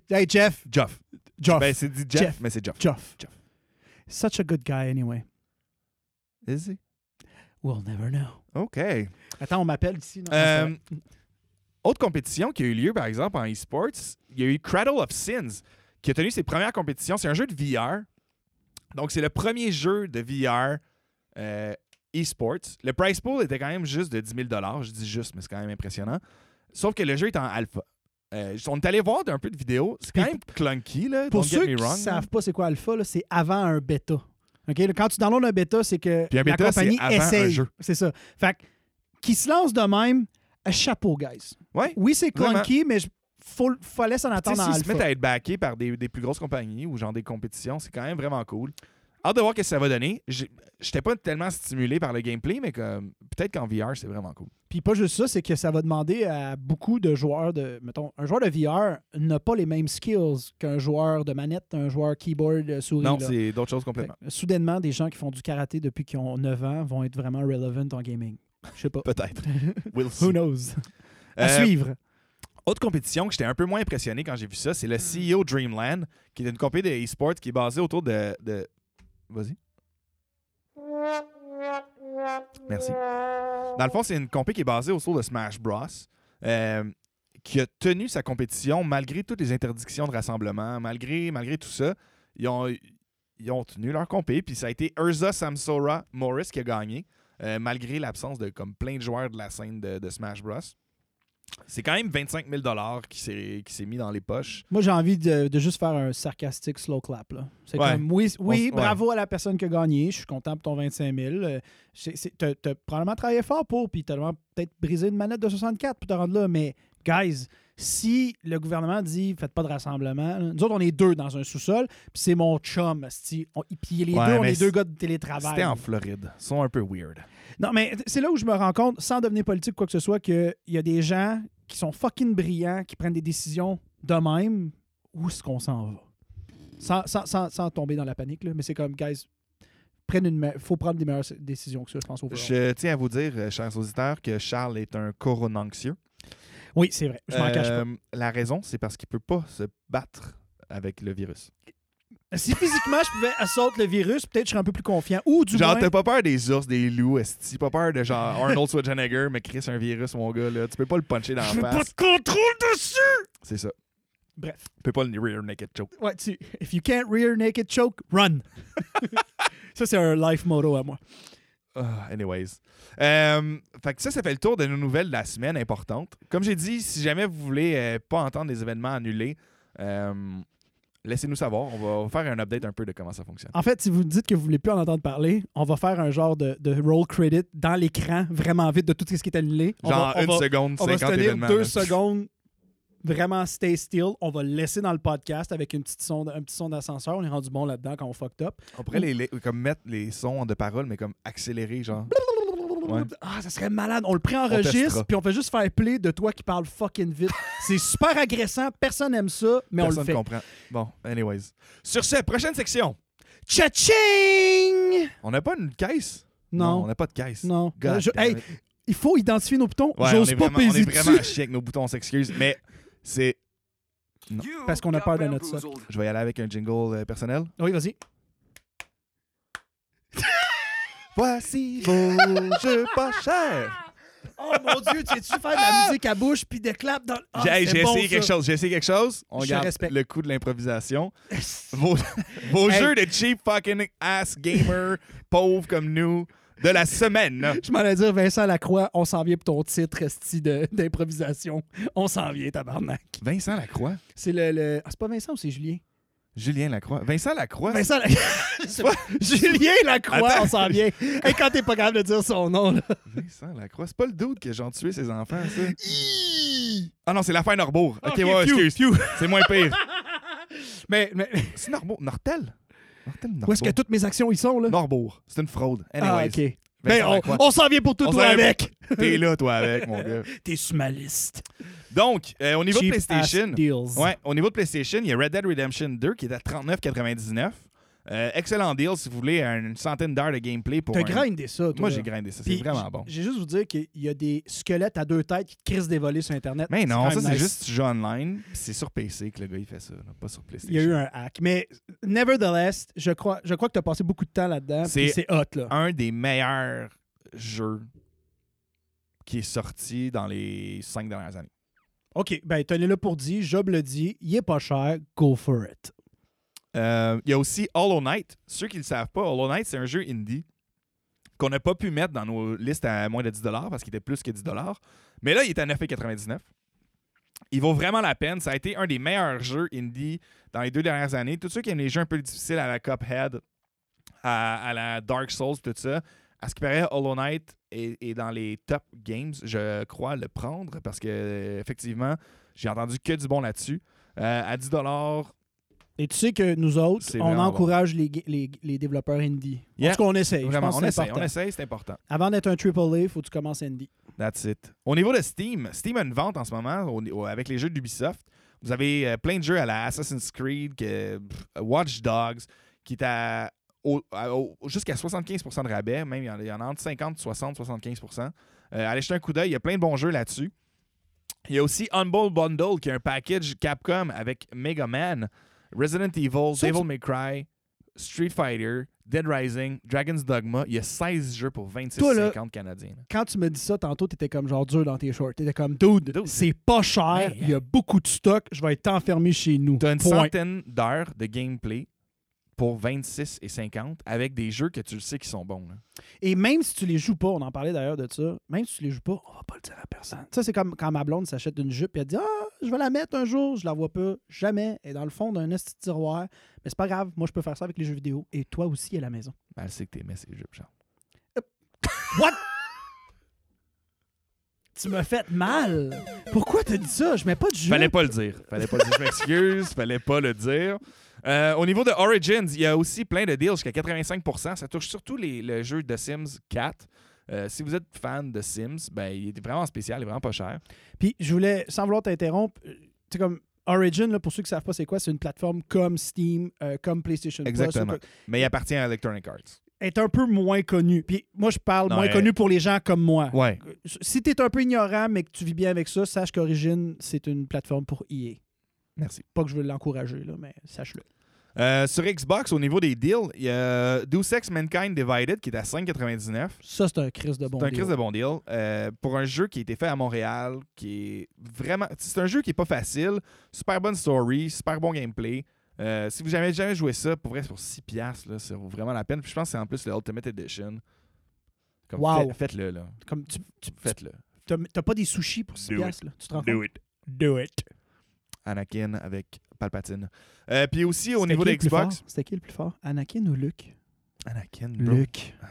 Hey, Jeff. Jeff. Jeff. Ben, c'est dit Jeff, Jeff. mais c'est Jeff. Jeff. Jeff. Such a good guy, anyway. Is he? We'll never know. OK. Attends, on m'appelle ici. Non, Euh, autre compétition qui a eu lieu, par exemple, en e-sports, il y a eu Cradle of Sins qui a tenu ses premières compétitions. C'est un jeu de VR. Donc, c'est le premier jeu de VR euh, e-sports. Le price pool était quand même juste de 10 000 Je dis juste, mais c'est quand même impressionnant. Sauf que le jeu est en alpha. Euh, on est allé voir un peu de vidéos. C'est quand même clunky, là. Pour don't ceux get me qui ne savent pas c'est quoi alpha, c'est avant un bêta. Quand tu downloads un bêta, c'est que Puis un la bêta, c'est compagnie avant un essaye. jeu. C'est ça. Fait qui se lance de même, à chapeau, guys. Ouais. Oui, c'est clunky, mais il fallait s'en attendre en S'ils se mettent à être backés par des, des plus grosses compagnies ou genre des compétitions, c'est quand même vraiment cool. Hâte de voir ce que ça va donner. J'ai- J'étais pas tellement stimulé par le gameplay, mais peut-être qu'en VR, c'est vraiment cool. Puis pas juste ça, c'est que ça va demander à beaucoup de joueurs de. Mettons, un joueur de VR n'a pas les mêmes skills qu'un joueur de manette, un joueur keyboard, euh, souris. non, c'est d'autres choses complètement. Fait soudainement, des gens qui font du karaté depuis qu'ils ont 9 ans vont être vraiment relevant en gaming. Je sais pas. Peut-être. We'll. Who knows? À Euh, suivre. Autre compétition que j'étais un peu moins impressionné quand j'ai vu ça, c'est le CEO Dreamland, qui est une compétition de e-sport qui est basée autour de. de... Vas-y. Merci. Dans le fond, c'est une compé qui est basée autour de Smash Bros. euh, qui a tenu sa compétition malgré toutes les interdictions de rassemblement, malgré, tout ça. Ils ont, ils ont tenu leur compé, puis ça a été Urza Samsora Morris qui a gagné, euh, malgré l'absence de comme plein de joueurs de la scène de, de Smash Bros. C'est quand même 25 000 qui s'est qui s'est mis dans les poches. Moi, j'ai envie de, de juste faire un sarcastique slow clap. là. C'est Ouais. comme, oui, oui On bravo à la personne qui a gagné. Je suis content pour ton 25 000. Euh, c'est- c'est- T'as t'as probablement travaillé fort pour, puis vraiment peut-être brisé une manette de 64 pour te rendre là. Mais, guys, si le gouvernement dit faites pas de rassemblement, nous autres, on est deux dans un sous-sol, puis c'est mon chum. On- Puis les Ouais, deux, on est deux gars de télétravail. C'était en Floride. Ils sont un peu weird. Non, mais c'est là où je me rends compte, sans devenir politique ou quoi que ce soit, qu'il y a des gens qui sont fucking brillants, qui prennent des décisions de même. Où est-ce qu'on s'en va? Sans, sans- sans- sans tomber dans la panique, là, mais c'est comme, guys, me- faut prendre des meilleures décisions que ça, je pense. Au. Je tiens à vous dire, euh, chers auditeurs, que Charles est un coronanxieux. Oui, c'est vrai. Je m'en cache pas. Euh, La raison, c'est parce qu'il peut pas se battre avec le virus. Si physiquement je pouvais assaut le virus, peut-être je serais un peu plus confiant. Ou du genre, moins. t'as pas peur des ours, des loups, esti. Pas peur de genre Arnold Schwarzenegger, mais Chris, un virus, mon gars, là. Tu peux pas le puncher dans la J'ai pas face. de contrôle dessus! C'est ça. Bref. Tu peux pas le rear naked choke. Ouais, tu. If you can't rear naked choke, run! ça, c'est un life motto à moi. Ah, anyways. Euh, fait que ça, ça fait le tour de nos nouvelles de la semaine importantes. Comme j'ai dit, si jamais vous voulez euh, pas entendre des événements annulés, euh, laissez-nous savoir. On va faire un update un peu de comment ça fonctionne. En fait, si vous dites que vous voulez plus en entendre parler, on va faire un genre de, de roll credit dans l'écran, vraiment vite, de tout ce qui est annulé. On Genre va, on une va- seconde, on va 50 se tenir deux là. secondes, vraiment stay still. On va le laisser dans le podcast avec une petite sonde, un petit son d'ascenseur. On est rendu bon là-dedans quand on fucked up. On pourrait les, les- comme mettre les sons de parole, mais comme accélérer, genre. Ouais. Ah, ça serait malade. On le préenregistre, puis on fait juste faire play de toi qui parle fucking vite. C'est super agressant. Personne aime ça, mais on le fait. comprend. Bon, anyways. Sur ce, prochaine section. Cha-ching! On n'a pas une caisse? on Non. n'a pas de caisse. Non. God Euh, je- hey, il faut identifier nos boutons. Ouais, on J'ose est pas vraiment, on est vraiment à chier avec nos boutons, on s'excuse. Mais c'est. Parce qu'on a peur de notre ça. Je vais y aller avec un jingle euh, personnel. Oui, vas-y. Voici vos jeux pas chers. Oh mon Dieu, tu tu faire de la musique à bouche puis des claps dans le. Ah, j'ai j'ai bon, essayé ça. quelque chose. J'ai essayé quelque chose. On Je garde respecte. le coup de l'improvisation. vos vos Hey. jeux de cheap fucking ass gamer pauvres comme nous de la semaine. Je m'en allais dire, Vincent Lacroix, on s'en vient pour ton titre esti, de- d'improvisation. On s'en vient, tabarnak. Vincent Lacroix? C'est le. le- Ah, c'est pas Vincent ou c'est Julien? Julien Lacroix. Vincent Lacroix. Vincent Lacroix. Julien Lacroix, Attends. on s'en vient. Hey, quand t'es pas capable de dire son nom, là. Vincent Lacroix. C'est pas le doute que j'en tué ses enfants, ça? Ah non, c'est l'affaire Norbourg. Ok, Ok, ouais, phew, excuse. C'est moins pire. Mais, mais C'est Norbourg. Nortel? Nortel, Norbourg. où est-ce que toutes mes actions y sont, là? Norbourg. C'est une fraude. ah, ok. Ben, on, s'en vient pour tout, On toi avec. T'es là, toi, avec, mon gars. T'es sur ma liste. Donc, euh, au niveau Cheap de PlayStation, ouais, au niveau de PlayStation, il y a Red Dead Redemption 2 qui est à 39,99. Euh, excellent deal si vous voulez une centaine d'heures de gameplay pour. T'as un- grindé ça, toi. Moi, j'ai grindé ça. C'est vraiment bon. J'ai juste vous dire qu'il y a des squelettes à deux têtes qui crissent des volets sur Internet. Mais non, ça, c'est nice. juste tu joues online. C'est sur PC que le gars, il fait ça, là, pas sur Il PlayStation. y a eu un hack. Mais nevertheless, je crois, je crois que tu as passé beaucoup de temps là-dedans. C'est hot, là. un des meilleurs jeux qui est sorti dans les cinq dernières années. OK, ben, tenez là pour dire. Job le dit. Il est pas cher. Go for it. Euh, il y a aussi Hollow Knight. Ceux qui ne le savent pas, Hollow Knight, c'est un jeu indie qu'on n'a pas pu mettre dans nos listes à moins de 10 parce qu'il était plus que 10 Mais là, il est à 9,99 Il vaut vraiment la peine. Ça a été un des meilleurs jeux indie dans les deux dernières années. Tous ceux qui aiment les jeux un peu difficiles à la Cuphead, à la Dark Souls, tout ça, à ce qui paraît, Hollow Knight est, est dans les top games. Je crois le prendre parce que, effectivement, j'ai entendu que du bon là-dessus. Euh, à 10 Et tu sais que nous autres, on encourage les, les, les développeurs indie. Yeah. En tout cas, on essaye. Vraiment, on essaye, on essaye, c'est important. Avant d'être un triple A, il faut que tu commences indie. That's it. Au niveau de Steam, Steam a une vente en ce moment au- avec les jeux d'Ubisoft. Vous avez euh, plein de jeux à la Assassin's Creed, que- pff, Watch Dogs, qui est à, au- à- au- jusqu'à 75% de rabais. Même, il y en a, il y en a entre 50, 60, 75%. Euh, allez jeter un coup d'œil, il y a plein de bons jeux là-dessus. Il y a aussi Humble Bundle, qui est un package Capcom avec Mega Man, Resident Evil, Ça, Devil May Cry, Street Fighter, Dead Rising, Dragon's Dogma. Il y a 16 jeux pour 26,50 canadiens. là. Quand tu me dis ça, tantôt, tu étais comme genre dur dans tes shorts. Tu étais comme, dude, Dude, c'est pas cher, il y a beaucoup de stock, je vais être enfermé chez nous. Tu as une Point. centaine d'heures de gameplay pour 26 et 50 avec des jeux que tu le sais qui sont bons. là. Et même si tu les joues pas, on en parlait d'ailleurs de ça, même si tu les joues pas, on va pas le dire à personne. Ça, c'est comme quand ma blonde s'achète une jupe et elle dit Ah, je vais la mettre un jour, je la vois pas. Jamais. Elle est dans le fond d'un petit tiroir. Mais c'est pas grave, moi je peux faire ça avec les jeux vidéo. Et toi aussi à la maison. Ben, elle sait que t'aimais ces jeux, Charles. What? tu m'as fait mal. Pourquoi t'as dit ça? Je mets pas de jeu. Fallait pas le dire. Fallait pas le dire. Je m'excuse. Fallait pas le dire. Euh, au niveau de Origins, il y a aussi plein de deals jusqu'à 85% Ça touche surtout les, le jeu de Sims 4. Euh, si vous êtes fan de Sims, ben, il est vraiment spécial, il est vraiment pas cher. Puis je voulais, sans vouloir t'interrompre, euh, tu sais, comme Origin, là, pour ceux qui savent pas c'est quoi, c'est une plateforme comme Steam, euh, comme PlayStation Exactement. Mais il appartient à Electronic Arts. est un peu moins connu. Puis moi, je parle Non, moins elle- connu pour les gens comme moi. Ouais. Euh, Si tu es un peu ignorant, mais que tu vis bien avec ça, sache qu'Origin, c'est une plateforme pour EA. Merci. Pas que je veux l'encourager, là, mais sache-le. Euh, sur Xbox, au niveau des deals, il y a Deus Ex Mankind Divided qui est à 5,99. Ça, c'est un crise de bon C'est un deal. crise de bon deal. Euh, pour un jeu qui a été fait à Montréal, qui est vraiment. C'est un jeu qui est pas facile. Super bonne story, super bon gameplay. Euh, si vous n'avez jamais joué ça, pour vrai, c'est pour 6$, piastres, là, ça vaut vraiment la peine. Puis je pense que c'est en plus le Ultimate Edition. Comme Wow. fait- Faites-le, là. Comme tu, tu Faites-le. t'as, pas des sushis pour 6 Do piastres, là? Tu te rends Do compte? it. Do it. Anakin avec Palpatine. Euh, puis aussi, au niveau de Xbox. C'était qui le plus fort? Anakin ou Luke? Anakin, bro. Luke. Ah,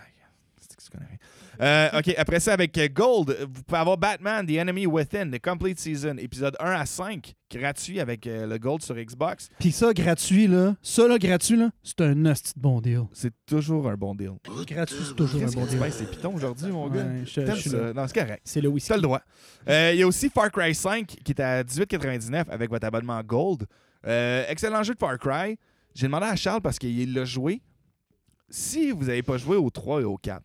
c'est que tu connais rien. Euh, OK, après ça, avec euh, Gold, vous pouvez avoir Batman, The Enemy Within, The Complete Season, épisode 1 à 5, gratuit avec euh, le Gold sur Xbox. Puis ça, gratuit, là. Ça, là, gratuit, là, c'est un de bon deal. C'est toujours un bon deal. Gratuit, c'est toujours un bon deal. pèses tes pitons aujourd'hui, mon gars? Ouais, je- je suis là. Non, c'est correct. C'est le whisky. Tu as le droit. Euh, Il y a aussi Far Cry 5 qui est à 18,99 avec votre abonnement Gold. Excellent jeu de Far Cry. J'ai demandé à Charles parce qu'il l'a joué. Si vous n'avez pas joué au 3 et au 4,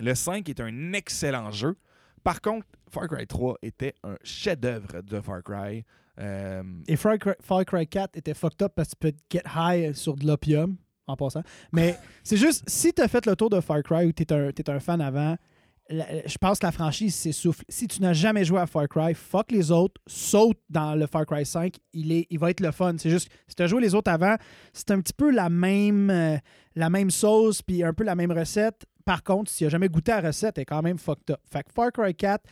le 5 est un excellent jeu. Par contre, Far Cry 3 était un chef-d'œuvre de Far Cry. Euh, Et Far Cry, Far Cry 4 était fucked up parce que tu peux get high sur de l'opium, en passant. Mais c'est juste, si tu as fait le tour de Far Cry ou tu es, un fan avant, la- je pense que la franchise s'essouffle. Si tu n'as jamais joué à Far Cry, fuck les autres, saute dans le Far Cry 5, il, est, il va être le fun. C'est juste, si tu as joué les autres avant, c'est un petit peu la même, euh, la même sauce puis un peu la même recette. Par contre, si tu n'as jamais goûté à la recette, elle est quand même fucked up. Fait que Far Cry 4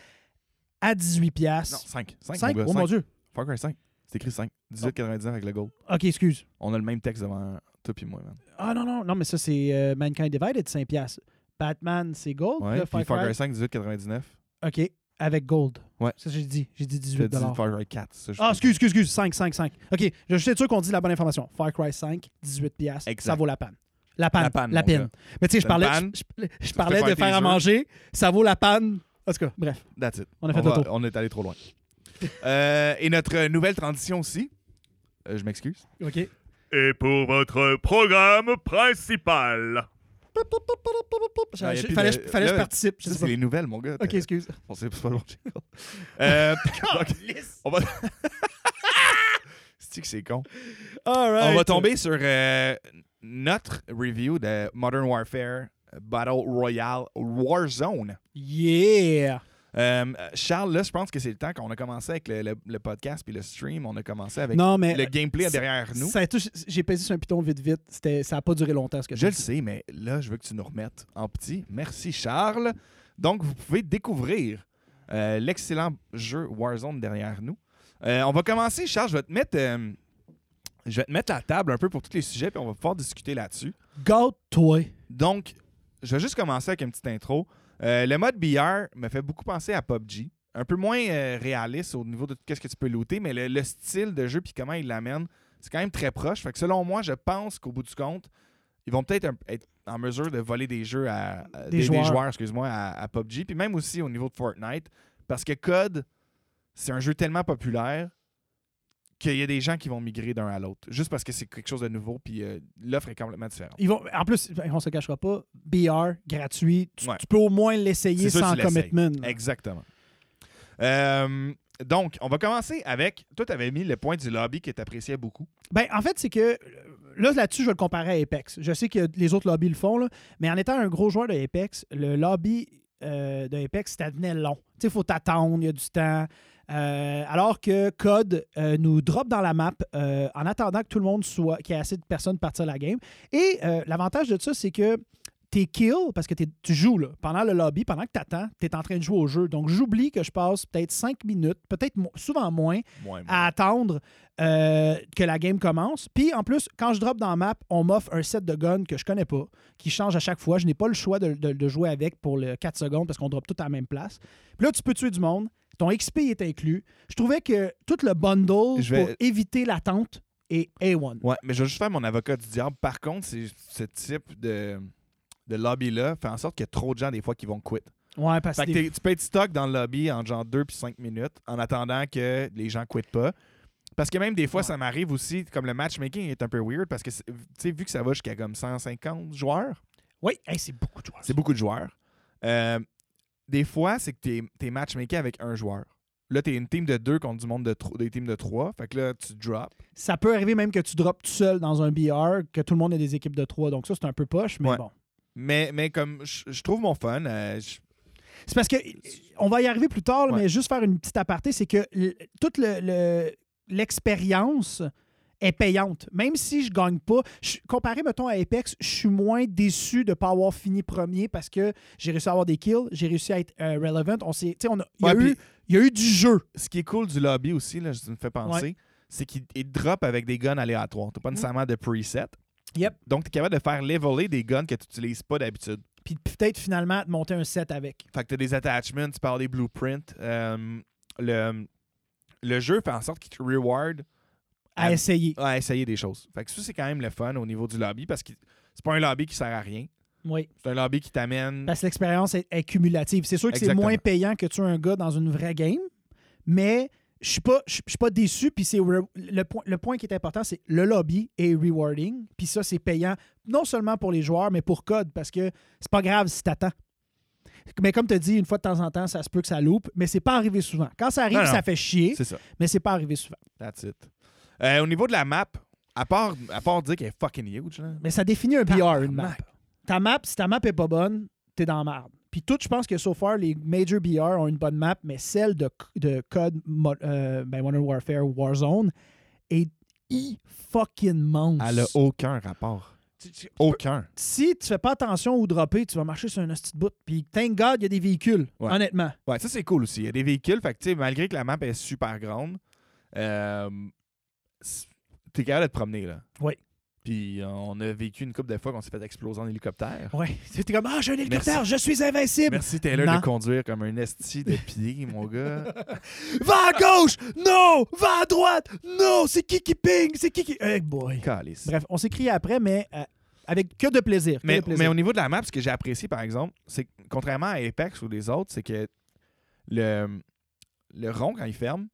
à 18$. non, piastres. 5. 5, 5? mon Oh mon 5. Dieu. Far Cry 5. C'est écrit 5. 18,99 avec le Gold. Ok, excuse. On a le même texte devant toi et moi, man. Ah non, non, non, mais ça, c'est euh, Mankind Divided, 5$. piastres. Batman, c'est Gold. Ouais, puis Far Far Cry. Cry 5, 18,99. OK, avec Gold. Ouais. Ça, j'ai dit. J'ai dit Tu 18 as dit Far Cry 4. ça, je Ah, excuse, excuse, excuse. 5, 5, 5. OK, je suis sûr qu'on dit la bonne information. Far Cry 5, 18$. piastres, Exact. Ça vaut la panne. La panne. La panne, La. Mais tu sais, je parlais, panne. je, je- je te parlais de faire à manger. Ça vaut la panne. En tout cas, bref, That's it. on a fait on, le va- tour. on est allé trop loin. Euh, et notre nouvelle transition aussi. Euh, je m'excuse. OK. Et pour votre programme principal. Ah, fallait que je participe. c'est les nouvelles, mon gars. OK, excuse. On sait pas. Euh, donc, on va... C'est que c'est con? All right. On va tomber sur euh, notre review de Modern Warfare Battle Royale Warzone. Yeah! Euh, Charles, là, je pense que c'est le temps qu'on a commencé avec le, le- le podcast puis le stream. On a commencé avec Non, mais le gameplay derrière nous. J'ai pesé sur un piton vite, vite. Ça n'a pas duré longtemps ce que Je le sais, mais là, je veux que tu nous remettes en petit. Merci, Charles. Donc, vous pouvez découvrir euh, l'excellent jeu Warzone derrière nous. Euh, on va commencer, Charles. Je vais te mettre. Je vais te mettre la table un peu pour tous les sujets, puis on va pouvoir discuter là-dessus. Gâte-toi. Donc, je vais juste commencer avec une petite intro. Euh, le mode BR me fait beaucoup penser à PUBG. Un peu moins euh, réaliste au niveau de ce que tu peux looter, mais le, le style de jeu puis comment il l'amène, c'est quand même très proche. Fait que selon moi, je pense qu'au bout du compte, ils vont peut-être être en mesure de voler des jeux à, à- Des joueurs. excuse-moi, à, à PUBG, puis même aussi au niveau de Fortnite, parce que COD, c'est un jeu tellement populaire qu'il y a des gens qui vont migrer d'un à l'autre, juste parce que c'est quelque chose de nouveau, puis euh, l'offre est complètement différente. Ils vont, en plus, on se cachera pas, BR, gratuit, tu, Ouais. tu peux au moins l'essayer sans commitment. Exactement. Euh, donc, on va commencer avec. Toi, tu avais mis le point du lobby que tu appréciais beaucoup. Ben, en fait, c'est que là, là-dessus, je vais le comparer à Apex. Je sais que les autres lobbies le font, là, mais en étant un gros joueur de Apex, le lobby euh, de Apex, ça devenait long. Tu sais, il faut t'attendre, il y a du temps. Euh, alors que Code euh, nous drop dans la map euh, en attendant que tout le monde soit, qu'il y ait assez de personnes partir la game. Et l'avantage de ça, c'est que tes kills, parce que t'es- tu joues là, pendant le lobby, pendant que tu attends, tu es en train de jouer au jeu. Donc, j'oublie que je passe peut-être 5 minutes, peut-être souvent moins, Moins, à attendre euh, que la game commence. Puis en plus, quand je drop dans la map, on m'offre un set de guns que je connais pas, qui change à chaque fois. Je n'ai pas le choix de, de- de jouer avec pour le 4 secondes parce qu'on drop tout à la même place. Puis là, tu peux tuer du monde. Ton XP est inclus. Je trouvais que tout le bundle Je vais- pour éviter l'attente est A1. Ouais, mais je vais juste faire mon avocat du diable. Par contre, c'est ce type de, de lobby-là fait en sorte qu'il y a trop de gens, des fois, qui vont quit. Ouais, parce Fait que tu peux être stock dans le lobby en genre 2 puis 5 minutes en attendant que les gens quittent pas. Parce que même des fois, Ouais. ça m'arrive aussi, comme le matchmaking est un peu weird parce que, tu sais, vu que ça va jusqu'à comme 150 joueurs, Oui, hey, c'est beaucoup de joueurs. c'est beaucoup de joueurs. Euh, des fois, c'est que t'es es matchmaké avec un joueur. Là, t'es une team de deux contre du monde de des teams de trois. Fait que là, tu drops. Ça peut arriver même que tu drops tout seul dans un BR, que tout le monde ait des équipes de 3. Donc ça, c'est un peu poche, mais Ouais. bon. Mais, mais comme je trouve mon fun, euh, C'est parce que on va y arriver plus tard, là, Ouais. mais juste faire une petite aparté, c'est que toute le- le- l'expérience est payante. Même si je gagne pas, je- comparé mettons à Apex, je suis moins déçu de pas avoir fini premier parce que j'ai réussi à avoir des kills, j'ai réussi à être euh, relevant. On s'est, tu on a- il y a Ouais, eu, il y a eu du jeu. ce qui est cool du lobby aussi, là, je me fais penser, c'est qu'il il drop avec des guns aléatoires. T'as pas nécessairement de preset. Yep. Donc, tu es capable de faire leveler des guns que tu n'utilises pas d'habitude. Puis peut-être finalement de monter un set avec. Fait que tu as des attachments, tu parles des blueprints. Euh, le, le jeu fait en sorte qu'il te reward À essayer. à essayer des choses. Fait que ça, c'est quand même le fun au niveau du lobby parce que c'est pas un lobby qui sert à rien. Oui. C'est un lobby qui t'amène. Parce que l'expérience est, est cumulative. C'est sûr que c'est moins payant que tuer un gars dans une vraie game, mais je suis pas, je suis pas déçu. Puis c'est le, point, le point qui est important, c'est le lobby est rewarding. Puis ça, c'est payant non seulement pour les joueurs, mais pour Code, parce que c'est pas grave si t'attends. Mais comme tu as dit, une fois de temps en temps, ça se peut que ça loupe, mais c'est pas arrivé souvent. Quand ça arrive, Non, non. ça fait chier, C'est ça. mais c'est pas arrivé souvent. That's it. Euh, au niveau de la map, à part, à part dire qu'elle est fucking huge, là, Mais ça définit un BR, une map. Ta map, si ta map est pas bonne, t'es dans la merde. Puis tout, je pense que so far, les major BR ont une bonne map, mais celle de, de code euh, ben, Modern Warfare Warzone est e-fucking monstre. elle a aucun rapport. Tu- tu- Aucun. Si tu fais pas attention ou dropper, tu vas marcher sur un de bout. Puis thank God, il y a des véhicules, Ouais. honnêtement. Ouais, ça c'est cool aussi. Il y a des véhicules, fait que tu sais, malgré que la map est super grande, euh, t'es capable de te promener là. Oui. Puis euh, on a vécu une couple de fois qu'on s'est fait exploser en hélicoptère. Ouais. C'était comme Ah, j'ai un hélicoptère, Merci. je suis invincible. Merci Taylor Non. de conduire comme un esti de pied, mon gars. Va à gauche! Non! Va à droite! Non! C'est qui qui ping? C'est qui qui. Hey boy. Calice. Bref, on s'est crié après, mais euh, avec que de plaisir. que Mais, de plaisir. mais au niveau de la map, ce que j'ai apprécié, par exemple, c'est que contrairement à Apex ou les autres, c'est que le, le rond, quand il ferme,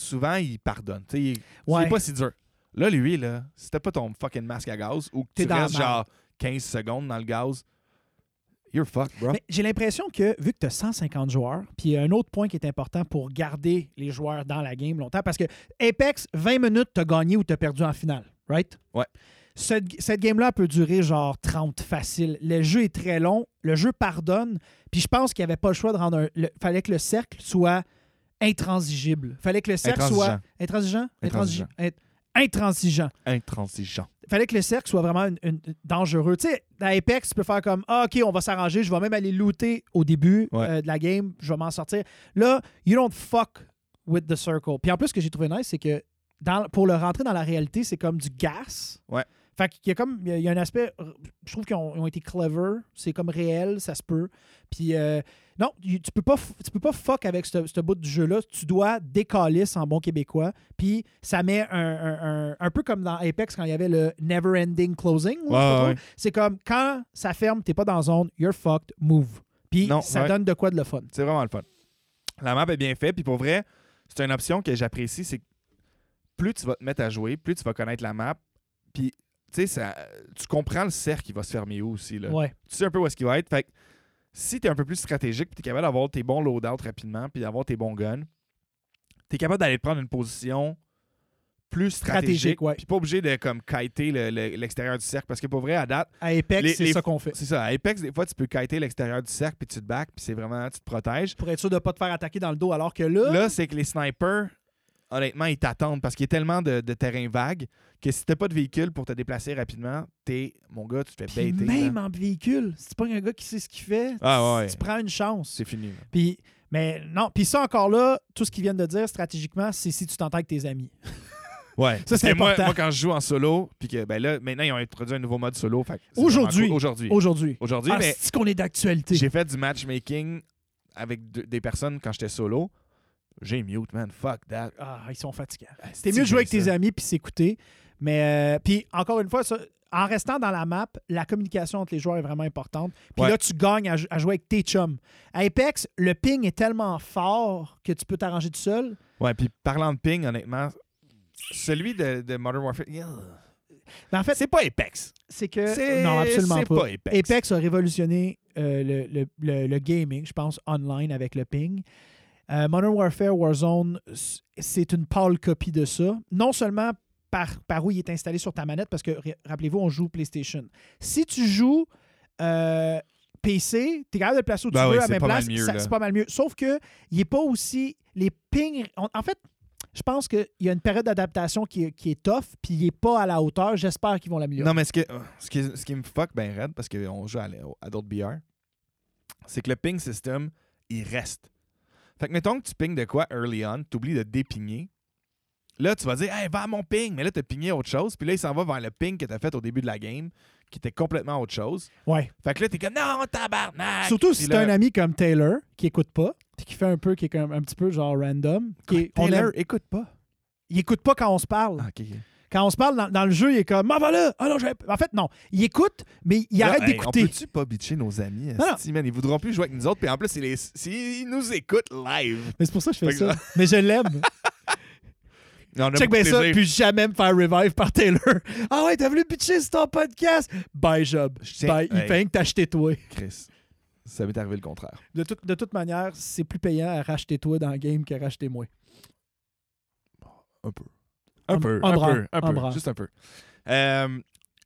souvent, il pardonne. Ouais. C'est pas si dur. Là, lui, là, si t'as pas ton fucking masque à gaz ou que T'es tu dans restes genre 15 secondes dans le gaz, you're fucked, bro. J'ai l'impression que vu que tu as 150 joueurs, puis il y a un autre point qui est important pour garder les joueurs dans la game longtemps, parce que Apex, 20 minutes, tu as gagné ou tu as perdu en finale, right? Ouais. Cette, cette game-là peut durer genre 30 facile. Le jeu est très long, le jeu pardonne, puis je pense qu'il n'y avait pas le choix de rendre un. Il fallait que le cercle soit intransigible. fallait que le cercle soit. Intransigeant? Intransigeant? Int- Intransigeant. Intransigeant. fallait que le cercle soit vraiment une- une- dangereux. Tu sais, dans Apex, tu peux faire comme Ah, OK, on va s'arranger, je vais même aller looter au début Ouais. euh, de la game, je vais m'en sortir. Là, you don't fuck with the circle. Puis en plus, ce que j'ai trouvé nice, c'est que dans, pour le rentrer dans la réalité, c'est comme du gas. Ouais. Fait qu'il y a comme, il y a- un aspect, je trouve qu'ils ont, ont été clever, c'est comme réel, ça se peut. Puis euh, non, tu peux pas, tu peux pas fuck avec ce ce bout du jeu-là. Tu dois décaler en bon québécois. Puis ça met un, un- un- un peu comme dans Apex quand il y avait le never ending closing. là, Ouais, c'est ouais. Comme quand ça ferme, t'es pas dans zone, you're fucked, move. Puis Non, ça ouais. donne de quoi de le fun. C'est vraiment le fun. La map est bien faite, puis pour vrai, c'est une option que j'apprécie, c'est que plus tu vas te mettre à jouer, plus tu vas connaître la map, puis ça- tu comprends le cercle qui va se fermer où aussi. Là. Ouais. Tu sais un peu où est-ce qu'il va être. Fait que si tu es un peu plus stratégique, tu es capable d'avoir tes bons loadouts rapidement, puis d'avoir tes bons guns, tu es capable d'aller prendre une position plus stratégique, Stratégique, ouais. puis pas obligé de comme kiter le- le- l'extérieur du cercle, parce que pour vrai, à date, À Apex, c'est ça qu'on fait. c'est ça, à Apex, des fois, tu peux kiter l'extérieur du cercle, puis tu te back, puis c'est vraiment, tu te protèges. Pour être sûr de pas te faire attaquer dans le dos, alors que là, Là, c'est que les snipers, honnêtement, ils t'attendent parce qu'il y a tellement de, de terrain vague que si t'as pas de véhicule pour te déplacer rapidement, t'es, mon gars, tu te fais baiter. même là. en véhicule, si c'est pas un gars qui sait ce qu'il fait, Ah ouais, tu prends une chance. c'est fini. Puis, mais non, puis ça encore là, tout ce qu'ils viennent de dire stratégiquement, c'est si tu t'entends avec tes amis. Ouais, Ça, c'est moi, moi, quand je joue en solo, puis que ben là, maintenant, ils ont introduit un nouveau mode solo. Aujourd'hui. cool. Aujourd'hui. Aujourd'hui. Aujourd'hui, Ah, mais c'est qu'on est d'actualité? j'ai fait du matchmaking avec de- des personnes quand j'étais solo. J'ai mute, man. Fuck that. Ah, ils sont fatigants. Ah, C'est c'est mieux de jouer avec tes amis puis s'écouter. Mais euh, puis encore une fois, ça, en restant dans la map, la communication entre les joueurs est vraiment importante. Puis Ouais. là, tu gagnes à, jou- à jouer avec tes chums. À Apex, le ping est tellement fort que tu peux t'arranger tout seul. Ouais, puis parlant de ping, honnêtement, celui de, de Modern Warfare, yeah. Mais en fait, c'est pas Apex. c'est que non, absolument pas. pas Apex. a révolutionné euh, le, le- le- le gaming, je pense, online avec le ping. Euh, Modern Warfare Warzone, c'est une pâle copie de ça. Non seulement par, par où il est installé sur ta manette, parce que ra- rappelez-vous, on joue PlayStation. Si tu joues euh, PC, tu es capable de le placer où tu Ben veux oui, à même place, c'est pas mal mieux. Sauf que il n'est pas aussi. Les pings. on- en fait, je pense qu'il y a une période d'adaptation qui, est- qui est tough, puis il n'est pas à la hauteur. J'espère qu'ils vont l'améliorer. Non, mais ce, que, ce, qui, ce qui me fuck ben raide, parce qu'on joue à, à d'autres BR, c'est que le ping system, il reste. Fait que mettons que tu ping de quoi early on, tu oublies de dépigner. Là, tu vas dire, hey, va à mon ping, mais là, tu as pigné autre chose. Puis là, il s'en va vers le ping que tu as fait au début de la game, qui était complètement autre chose. Ouais. Fait que là, t'es comme, non, tabarnak! Surtout si t'as là- un ami comme Taylor qui écoute pas, puis qui fait un peu, qui est comme un petit peu genre random. Qui est- on Taylor, aime- écoute pas. il écoute pas quand on se parle. Ah, ok, ok. Quand on se parle dans, dans le jeu, il est comme Ah, voilà! Ah non, En fait, non. Il écoute, mais il arrête hey, d'écouter. On peut-tu pas bitcher nos amis? Non, non. esti, man? Ils voudront plus jouer avec nous autres. Puis en plus, ils, les- nous écoutent live. Mais c'est pour ça que je fais ça. Mais je l'aime. Check bien ça, puis jamais me faire revive par Taylor. Ah ouais, t'as voulu pitcher sur ton podcast? Bye, Job. Bye. Il fait que t'acheter toi. Chris, ça m'est arrivé le contraire. De, toute- de toute manière, c'est plus payant à racheter toi dans le game que racheter moi. Un peu. Un- peu. un Un bras, peu. Un un peu. bras. Juste un peu. Euh,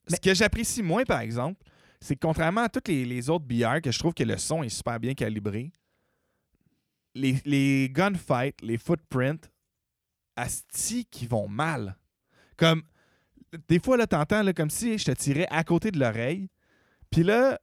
Ce que j'apprécie moins, par exemple, c'est que contrairement à tous les, les autres BR, que je trouve que le son est super bien calibré, les, les gunfights, les footprints, asti qui vont mal. Comme, des fois, là, t'entends là, comme si je te tirais à côté de l'oreille. Puis là,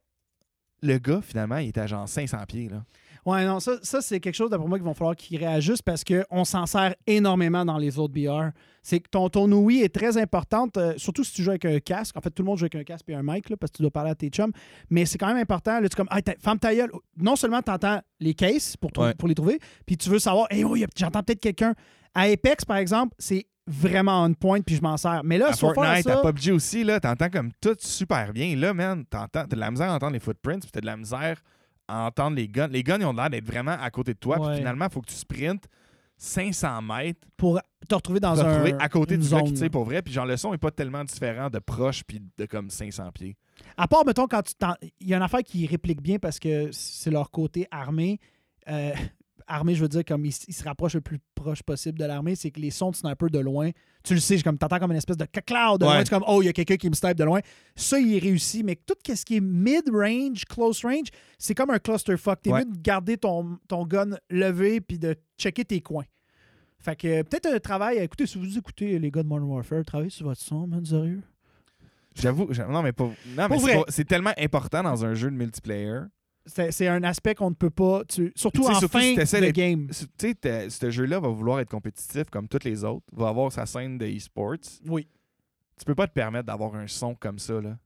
le gars, finalement, il était à genre 500 pieds. Là. Ouais, non, ça, ça c'est quelque chose, d'après moi, qu'il va falloir qu'ils réajustent parce qu'on s'en sert énormément dans les autres BR. C'est que ton, ton OUI est très importante, euh, surtout si tu joues avec un casque. En fait, tout le monde joue avec un casque et un mic, là, parce que tu dois parler à tes chums. Mais c'est quand même important. Là, tu es comme, hey, ferme ta gueule. Non seulement tu entends les cases pour, Ouais. pour les trouver, puis tu veux savoir, hey, oh, j'entends peut-être quelqu'un. À Apex, par exemple, c'est vraiment on point, puis je m'en sers. Mais là, à far, Fortnite, ça- à PUBG aussi, là, t'entends comme tout super bien. Là, man, t'entends, t'as de la misère à entendre les footprints, puis t'as de la misère à entendre les guns. Les guns, ils ont l'air d'être vraiment à côté de toi, puis finalement, il faut que tu sprintes 500 mètres pour te retrouver dans un. à côté du gars qui zone, tire là. pour vrai, puis genre, le son est pas tellement différent de proche, puis de comme 500 pieds. À part, mettons, quand tu Il y a une affaire qui réplique bien parce que c'est leur côté armé. Euh, armé, je veux dire, comme ils, ils se rapprochent le plus proche possible de l'armée, c'est que les sons de sniper de loin, tu le sais, comme t'entends comme une espèce de cloud de Ouais. loin, c'est comme, oh, il y a quelqu'un qui me snipe de loin. Ça, il est réussi, mais tout ce qui est mid-range, close range, c'est comme un clusterfuck. T'es Ouais. mieux de garder ton, ton gun levé puis de checker tes coins. Fait que euh, peut-être un travail. Écoutez, si vous écoutez les gars de Modern Warfare, travaillez sur votre son, man, sérieux. J'avoue, j'a- non, mais pas. Non, mais c'est tellement important dans un jeu de multiplayer. C'est un aspect qu'on ne peut pas. tu- surtout en surtout fin si de game. Tu sais, ce jeu-là va vouloir être compétitif comme tous les autres, va avoir sa scène de e-sports. Oui. Tu peux pas te permettre d'avoir un son comme ça, là.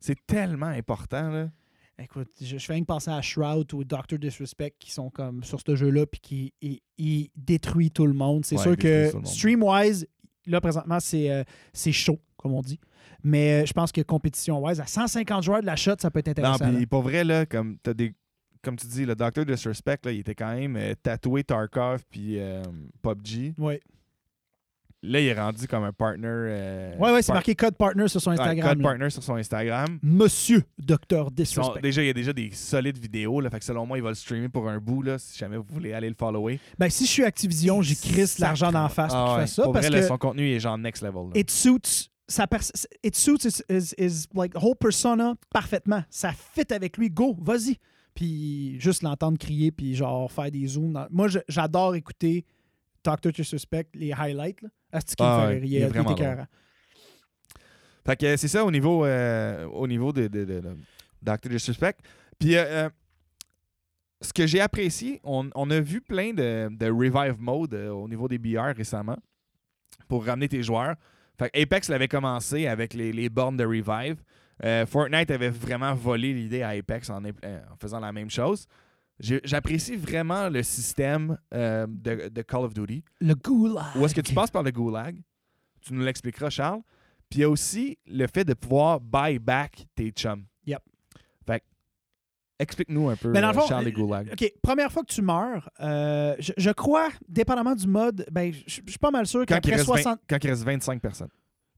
C'est tellement important, là. Écoute, je, je fais que penser à Shroud ou Doctor Disrespect qui sont comme sur ce jeu-là puis qui il, il détruit tout le monde. C'est Ouais, sûr que stream-wise, là présentement, c'est euh, c'est chaud, comme on dit. Mais euh, je pense que compétition-wise, à 150 joueurs de la shot, ça peut être Non, intéressant. puis là. pour vrai, là, comme t'as des. Comme tu dis, le Doctor Disrespect, là, il était quand même euh, tatoué Tarkov puis euh, PUBG. Ouais, Là, il est rendu comme un partner. euh, ouais, ouais c'est par- marqué Code Partner sur son Instagram. code là. partner sur son Instagram. Monsieur Docteur sont- Disrespect. déjà, il y a déjà des solides vidéos. Là, fait que selon moi, il va le streamer pour un bout, là, si jamais vous voulez aller le follower. Ben, si je suis Activision, j'y crisse l'argent d'en face pour Ah qu'il ouais. fasse ça. Pour parce vrai, là, que son contenu est genre next level. là. it suits sa it suits his, his- his, like whole persona parfaitement. Ça fit avec lui. Go, vas-y. Puis juste l'entendre crier puis genre faire des zooms. dans- Moi, j'adore écouter Doctor Disrespect, les highlights. Me Ah fait ouais, rire? il est vraiment. Fait que c'est ça au niveau, euh, au niveau de, de, de- de Dr. Disrespect. Puis, euh, euh, ce que j'ai apprécié, on, on a vu plein de, de revive mode euh, au niveau des BR récemment pour ramener tes joueurs. Fait que Apex l'avait commencé avec les, les bornes de revive. Euh, Fortnite avait vraiment volé l'idée à Apex en, euh, en faisant la même chose. J'apprécie vraiment le système euh, de, de Call of Duty. Le goulag. Où est-ce que tu passes par le goulag? Tu nous l'expliqueras, Charles. Puis il y a aussi le fait de pouvoir buy back tes chums. Explique-nous un peu, Ben, dans le fond, Charles, les euh, goulags. OK, première fois que tu meurs, euh, je, je crois, dépendamment du mode, ben, je je suis pas mal sûr Quand il, qu'après reste 20 60... quand il reste 25 personnes.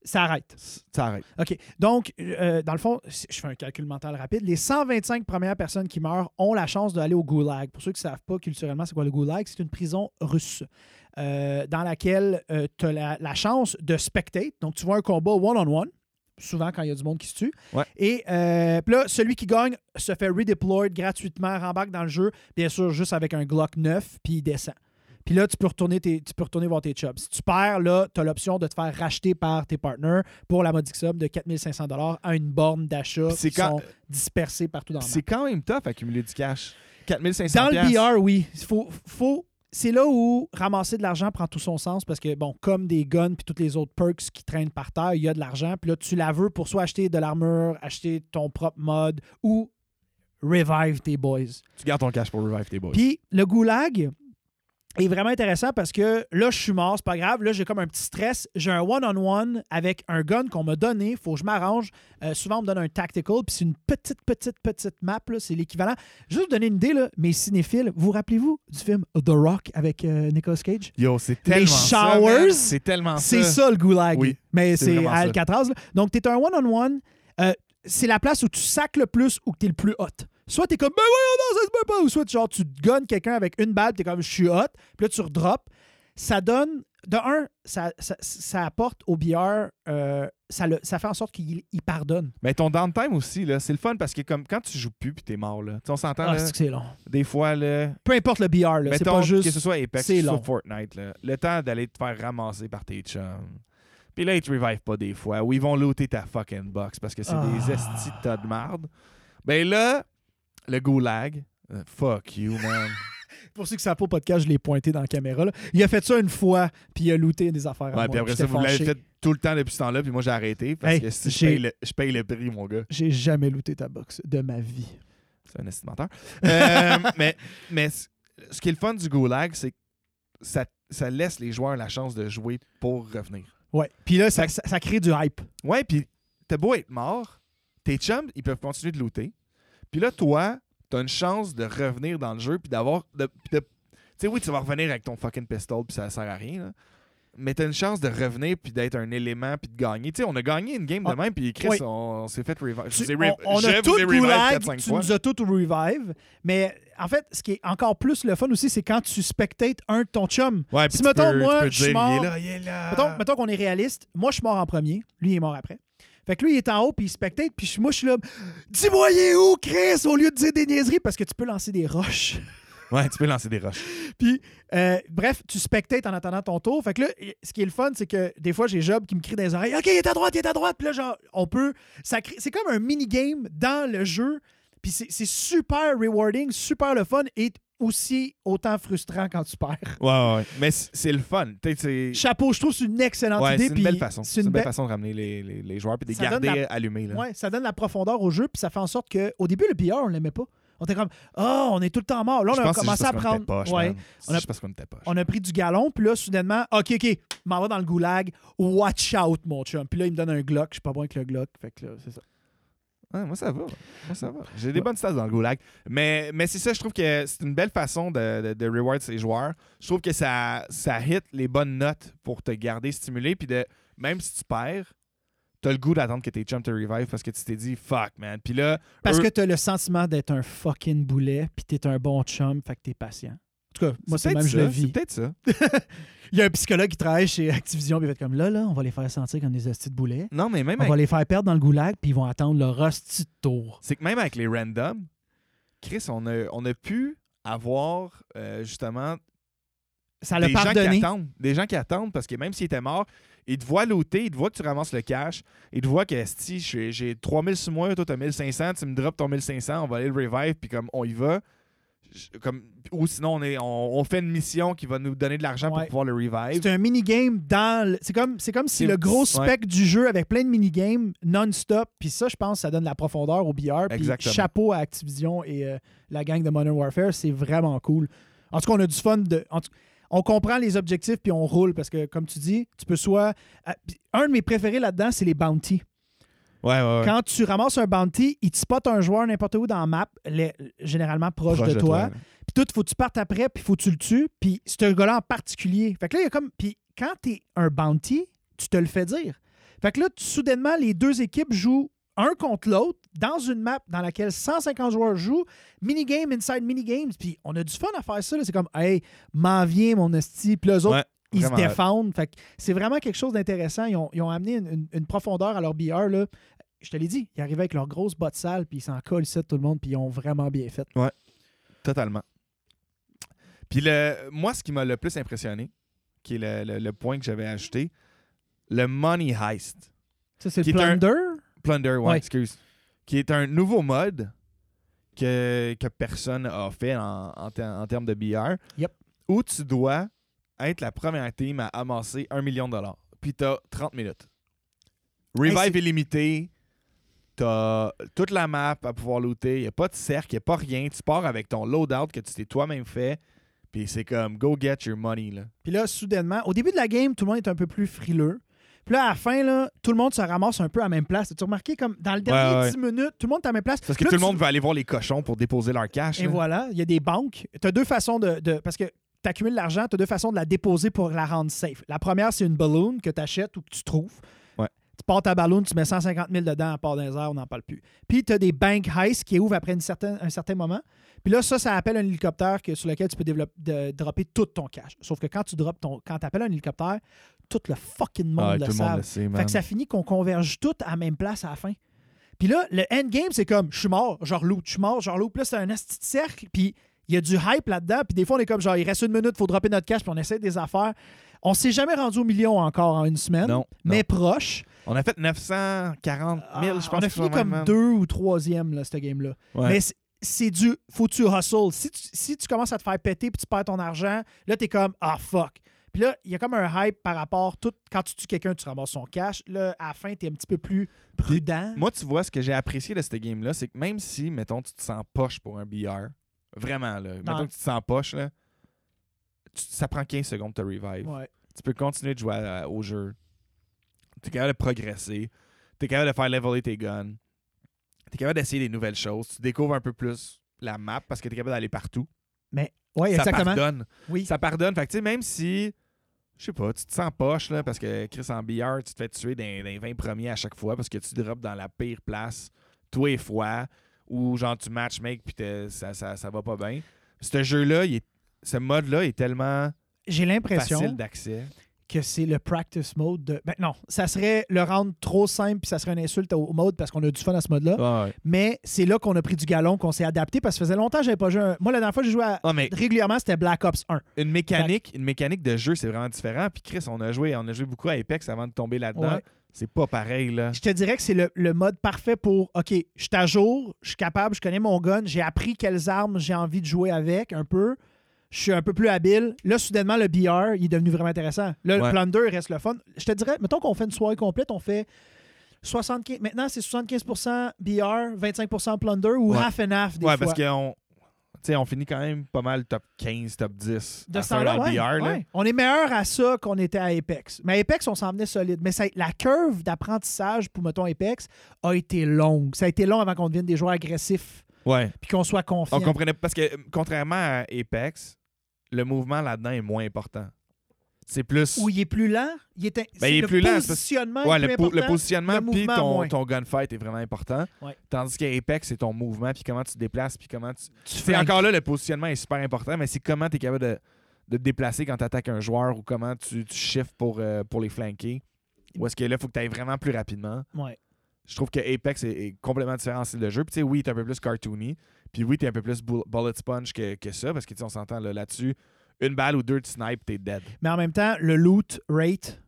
Ça arrête. Ça arrête. OK. Donc, euh, dans le fond, je fais un calcul mental rapide. Les 125 premières personnes qui meurent ont la chance d'aller au goulag. Pour ceux qui ne savent pas culturellement c'est quoi le goulag, c'est une prison russe euh, dans laquelle tu as la, la chance de spectate. Donc, tu vois un combat one-on-one. Souvent, quand il y a du monde qui se tue. Ouais. Et euh, puis là, celui qui gagne se fait redeploy gratuitement, rembarque dans le jeu, bien sûr, juste avec un Glock 9, puis il descend. Puis là, tu peux retourner, tes- tu peux retourner voir tes chubs. Si tu perds, là, tu as l'option de te faire racheter par tes partners pour la modique somme de 4500 à une borne d'achat qui quand- sont dispersés partout dans le monde. C'est quand même tough accumuler du cash. 4500 Dans le. BR, oui. Faut, faut, c'est là où ramasser de l'argent prend tout son sens parce que, bon, comme des guns puis toutes les autres perks qui traînent par terre, il y a de l'argent. Puis là, tu la veux pour soit acheter de l'armure, acheter ton propre mod ou revive tes boys. Tu gardes ton cash pour revive tes boys. Puis le goulag est vraiment intéressant parce que là, je suis mort, c'est pas grave. Là, j'ai comme un petit stress. J'ai un one-on-one avec un gun qu'on m'a donné. Faut que je m'arrange. Euh, souvent, on me donne un tactical. Puis c'est une petite, petite, petite map. là. C'est l'équivalent. Juste vous donner une idée, là, mes cinéphiles, vous rappelez-vous du film The Rock avec euh, Nicolas Cage? Yo, c'est tellement ça, showers? C'est tellement C'est ça. le goulag. Oui, Mais c'est. Alcatraz. là. Donc, tu es un one-on-one. Euh, c'est la place où tu sacs le plus ou que tu es le plus hot. Soit tu es comme, ben voyons, non, ça se peut pas. Ou soit genre, tu gunnes quelqu'un avec une balle, tu es comme, je suis hot. Puis là, tu redrops. Ça donne, de un, ça, ça, ça apporte au BR, euh, ça, le, ça fait en sorte qu'il il pardonne. Mais ton downtime aussi, là, c'est le fun parce que comme quand tu joues plus puis t'es mort, là. Tu sais, on s'entend, Ah, là, c'est long. des fois, là, Peu importe le BR, là, c'est pas juste. que ce soit Apex, c'est que ce soit. Fortnite, là, le temps d'aller te faire ramasser par tes chums. Puis là, ils te revivent pas des fois. Ou ils vont looter ta fucking box parce que c'est des Ah. estis de tas de marde. Ben là, le goulag, euh, fuck you, man. Pour ceux qui savent pas au podcast, je l'ai pointé dans la caméra. là. Il a fait ça une fois, puis il a looté des affaires. à Ouais, moi. puis après ça, vous l'avez fait tout le temps depuis ce temps-là, puis moi j'ai arrêté parce Hey, que si je paye, le, je paye le prix, mon gars. J'ai jamais looté ta box de ma vie. C'est un estimateur. Euh, mais mais ce qui est le fun du goulag, c'est que ça, ça laisse les joueurs la chance de jouer pour revenir. Ouais. Puis là, ça, ça- ça crée du hype. Ouais, puis t'as beau être mort, tes chums, ils peuvent continuer de looter. Puis là, toi, t'as une chance de revenir dans le jeu, puis d'avoir. de- de- Tu sais, oui, tu vas revenir avec ton fucking pistol, puis ça sert à rien, là. Mais t'as une chance de revenir, puis d'être un élément, puis de gagner. Tu sais, on a gagné une game de Ah, même, puis Chris, oui. on, on s'est fait revive. On, on a tout revive goulag, 4-5 tu fois. nous as tout revive. Mais en fait, ce qui est encore plus le fun aussi, c'est quand tu spectates un de ton chum. Ouais, Si, mettons, peux- moi, je suis mort- Il est là, il est là. Mettons, mettons qu'on est réaliste. Moi, je suis mort en premier. Lui, il est mort après. Fait que lui, il est en haut, puis il spectate. Puis je- moi, je suis là. Dis-moi, il est où, Chris, au lieu de dire des niaiseries, parce que tu peux lancer des roches. Ouais, tu peux lancer des roches. Puis, euh, bref, tu spectates en attendant ton tour. Fait que là, ce qui est le fun, c'est que des fois, j'ai Job qui me crie dans les oreilles OK, il est à droite, il est à droite. Puis là, genre, on peut. ça crée- C'est comme un mini-game dans le jeu. Puis c'est c'est super rewarding, super le fun. Et aussi autant frustrant quand tu perds. Ouais, ouais, ouais. Mais c'est le fun. Chapeau, je trouve c'est une excellente Ouais, idée. c'est une puis belle façon. C'est une une belle façon de ramener les, les, les joueurs et de les Ça garder la- allumés. Là. Ouais, ça donne la profondeur au jeu, puis ça fait en sorte que au début, le PR, on l'aimait pas. On était comme, oh, on est tout le temps mort. Là, Je on a commencé à prendre. poche, ouais, On a- parce qu'on était poche. on a pris du galon, puis là, soudainement, OK, OK, m'en va dans le goulag. Watch out, mon chum. Puis là, il me donne un Glock. Je suis pas bon avec le Glock. Fait que là, c'est ça. Ouais, moi, ça va. Moi, ça va. J'ai des Ouais. bonnes stats dans le goulag. Mais, mais c'est ça, je trouve que c'est une belle façon de, de, de reward ses joueurs. Je trouve que ça, ça hit les bonnes notes pour te garder stimulé. Puis de, même si tu perds, t'as le goût d'attendre que tes chums te revive parce que tu t'es dit fuck, man. Puis là, Parce eux- que t'as le sentiment d'être un fucking boulet, puis t'es un bon chum, fait que t'es patient. En tout cas, moi, c'est je le ça, vis. C'est peut-être ça. Il y a un psychologue qui travaille chez Activision, puis il fait comme là, là, on va les faire sentir comme des hosties de boulets. Non, mais même On avec- va les faire perdre dans le goulag, puis ils vont attendre leur hostie de tour. c'est que même avec les randoms, Chris, on a, on a pu avoir euh, justement Ça l'a gens qui attendent. Des gens qui attendent parce que même s'il était mort, ils te voient looter, ils te voient que tu ramasses le cash, ils te voient que si j'ai j'ai 3000 sur moi, toi t'as 1500, tu me drops ton 1500, on va aller le revive, puis comme on y va. Comme, ou sinon, on, est, on, on fait une mission qui va nous donner de l'argent Ouais. pour pouvoir le revive. C'est un minigame dans. le- C'est comme, c'est comme si le gros ouais. spec du jeu avec plein de minigames non-stop. Puis ça, je pense, ça donne de la profondeur au billard. Puis chapeau à Activision et euh, la gang de Modern Warfare. C'est vraiment cool. En tout cas, on a du fun. De, en tout- on comprend les objectifs puis on roule parce que, comme tu dis, tu peux soit. puis un de mes préférés là-dedans, c'est les bounties. Ouais, ouais, ouais. Quand tu ramasses un bounty, il te spot un joueur n'importe où dans la map, les- généralement proche, Proche de, toi. là. Puis tout, faut que tu partes après, puis faut que tu le tues. Puis c'est un gars-là en particulier. Fait que là, il y a comme. Puis quand t'es un bounty, tu te le fais dire. Fait que là, tu- soudainement, les deux équipes jouent un contre l'autre dans une map dans laquelle 150 joueurs jouent, minigame inside minigames. Puis on a du fun à faire ça. C'est comme, hey, m'en viens, mon esti. Puis les autres, Ouais, ils se défendent. Fait que c'est vraiment quelque chose d'intéressant. Ils ont, ils ont amené une, une- une profondeur à leur BR. Là. Je te l'ai dit, ils arrivaient avec leurs grosses bottes sales, puis ils s'en collent ici tout le monde, puis ils ont vraiment bien fait. Totalement. Puis le, moi, ce qui m'a le plus impressionné, qui est le, le- le point que j'avais ajouté, le Money Heist. Ça, c'est le un- plunder? Plunder, ouais, Ouais. excuse. Qui est un nouveau mode que, que personne n'a fait en, en, ter- en termes de BR. Yep. Où tu dois être la première team à amasser un million de dollars. Puis tu as 30 minutes. Revive Hey, illimité. Tu as toute la map à pouvoir looter. Il n'y a pas de cercle, il n'y a pas rien. Tu pars avec ton loadout que tu t'es toi-même fait. Puis c'est comme go get your money. Là. Puis là, soudainement, au début de la game, tout le monde est un peu plus frileux. Puis là, à la fin, là, tout le monde se ramasse un peu à la même place. As-tu remarqué comme dans le dernier ouais. 10 minutes, tout le monde est à la même place. Parce que Là, tout le tu- monde veut aller voir les cochons pour déposer leur cash. Et là. voilà, il y a des banques. Tu as deux façons de. de- parce que tu accumules l'argent, tu as deux façons de la déposer pour la rendre safe. La première, c'est une balloon que tu achètes ou que tu trouves. Pars ta balloon, tu mets 150 000 dedans, à part dans les airs, on n'en parle plus. Puis tu as des bank heists qui ouvrent après une certaine, un certain moment. Puis là, ça, ça appelle un hélicoptère que, sur lequel tu peux développer, de- dropper tout ton cash. Sauf que quand tu drops ton. Quand appelles un hélicoptère, tout le fucking monde Ah, le savent. Fait man. que ça finit qu'on converge tout à la même place à la fin. Puis là, le endgame, c'est comme je suis mort, genre loot, je suis mort, genre loot. Puis là, c'est un asti de cercle, puis il y a du hype là-dedans. Puis des fois, on est comme genre, il reste une minute, faut dropper notre cash, puis on essaie des affaires. On s'est jamais rendu au million encore en une semaine, Non, mais non. proche. On a fait 940 000, je Ah, pense. on a fini comme même, deux ou troisième, là, ce game-là. Ouais. Mais c'est- du. Faut tu hustle. Si tu, si tu commences à te faire péter puis tu perds ton argent, là, t'es comme Ah fuck. Puis là, il y a comme un hype par rapport. Tout, quand tu tues quelqu'un, tu ramasses son cash. Là, à la fin, t'es un petit peu plus prudent. Moi, tu vois, ce que j'ai apprécié de cette game-là, c'est que même si, mettons, tu te sens poche pour un BR, vraiment, là, mettons que tu te sens poche, là, tu- ça prend 15 secondes de te revive. Ouais. Tu peux continuer de jouer à- au jeu. Tu es capable de progresser. Tu es capable de faire leveler tes guns. Tu es capable d'essayer des nouvelles choses. Tu découvres un peu plus la map parce que tu es capable d'aller partout. Oui, ça exactement. pardonne. Oui. Ça pardonne. Fait que, tu sais, même si, je sais pas, tu te sens poche, là, parce que Chris en billard, tu te fais tuer dans, les 20 premiers à chaque fois parce que tu drops dans la pire place, tous les fois, ou genre tu matchmake puis t'es- ça, ça, ça va pas bien. Ce jeu-là, ce mode-là est tellement J'ai l'impression facile d'accès. Que c'est le practice mode de. Ben non, ça serait le rendre trop simple puis ça serait une insulte au mode parce qu'on a du fun à ce mode-là. Ouais. Mais c'est là qu'on a pris du galon, qu'on s'est adapté parce que ça faisait longtemps que j'avais pas joué. un- Moi, la dernière fois que j'ai joué à- mais régulièrement, c'était Black Ops 1. une mécanique, une mécanique de jeu, c'est vraiment différent. Puis Chris, on a joué, on a joué beaucoup à Apex avant de tomber là-dedans. Ouais. C'est pas pareil, là. Je te dirais que c'est le, le mode parfait pour OK, je suis à jour, je suis capable, je connais mon gun, j'ai appris quelles armes j'ai envie de jouer avec un peu. Je suis un peu plus habile. Là, soudainement, le BR, il est devenu vraiment intéressant. Là, Ouais. le Plunder reste le fun. Je te dirais, mettons qu'on fait une soirée complète, on fait 75. Maintenant, c'est 75% BR, 25% Plunder ou Ouais. half and half des ouais, fois. parce qu'on on finit quand même pas mal top 15, top 10 De à ce faire temps-là, en ouais, BR, là. On est meilleur à ça qu'on était à Apex. Mais à Apex, on s'en venait solide. Mais ça- la curve d'apprentissage pour, mettons, Apex a été longue. Ça a été long avant qu'on devienne des joueurs agressifs Ouais. puis qu'on soit confiants. On comprenait parce que euh, contrairement à Apex, le mouvement là-dedans est moins important. C'est plus Où il est plus lent, il est, Ben, c'est il est le plus lent, positionnement Ouais, est le, po- le positionnement puis ton, ton gunfight est vraiment important. Ouais. Tandis qu'Apex, c'est ton mouvement puis comment tu te déplaces puis comment tu. Tu encore là, le positionnement est super important, mais c'est comment tu es capable de, de te déplacer quand tu attaques un joueur ou comment tu, tu shifts pour, euh, pour les flanquer. Ou est-ce que là, il faut que tu ailles vraiment plus rapidement. Ouais. Je trouve que Apex est, est complètement différent en style de jeu. Puis tu sais, oui, t'es un peu plus cartoony. Puis oui, t'es un peu plus bull- bullet sponge que, que ça, parce que on s'entend là, là-dessus. Une balle ou deux, tu snipe, t'es dead. Mais en même temps, le loot rate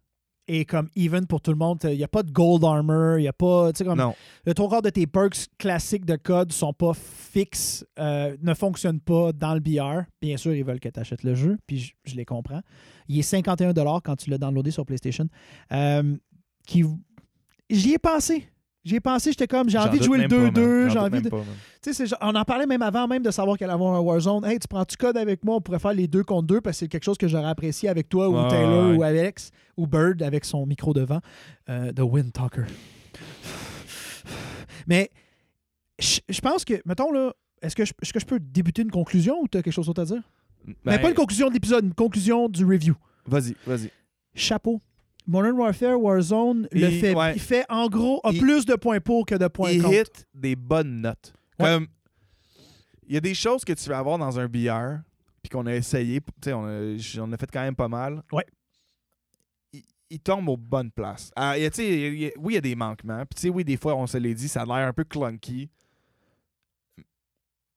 est comme even pour tout le monde. Il n'y a pas de gold armor, il n'y a pas. Tu sais, comme Non. le trois quarts de tes perks classiques de code sont pas fixes, euh, ne fonctionnent pas dans le BR. Bien sûr, ils veulent que tu achètes le jeu, puis je, je les comprends. Il est 51 quand tu l'as downloadé sur PlayStation. Euh, qui... J'y ai pensé. J'y ai pensé, j'étais comme, j'ai envie de jouer le même pas, man. 2-2, J'en j'ai envie de. Tu sais, on en parlait même avant même de savoir qu'elle allait avoir un Warzone. Hey, tu prends-tu code avec moi? On pourrait faire les deux contre deux parce que c'est quelque chose que j'aurais apprécié avec toi ou Taylor ouais, ou Alex ou Bird avec son micro devant. Euh, The Wind Talker. Mais je pense que, mettons là, est-ce que, je, est-ce que je peux débuter une conclusion ou tu as quelque chose d'autre à dire? Mais Ben, pas une conclusion de l'épisode, une conclusion du review. Vas-y, vas-y. Chapeau. Modern Warfare, Warzone, le Il- fait, ouais. il fait en gros a Il- plus de points pour que de points Il contre. hit des bonnes notes. Ouais. Comme, il y a des choses que tu vas avoir dans un BR, puis qu'on a essayé, tu sais, on a, j- on a fait quand même pas mal. Ouais. Il, il tombe aux bonnes places. Ah, il y a, il oui, il y a des manquements. Puis, tu sais, oui, des fois, on se l'est dit, ça a l'air un peu clunky.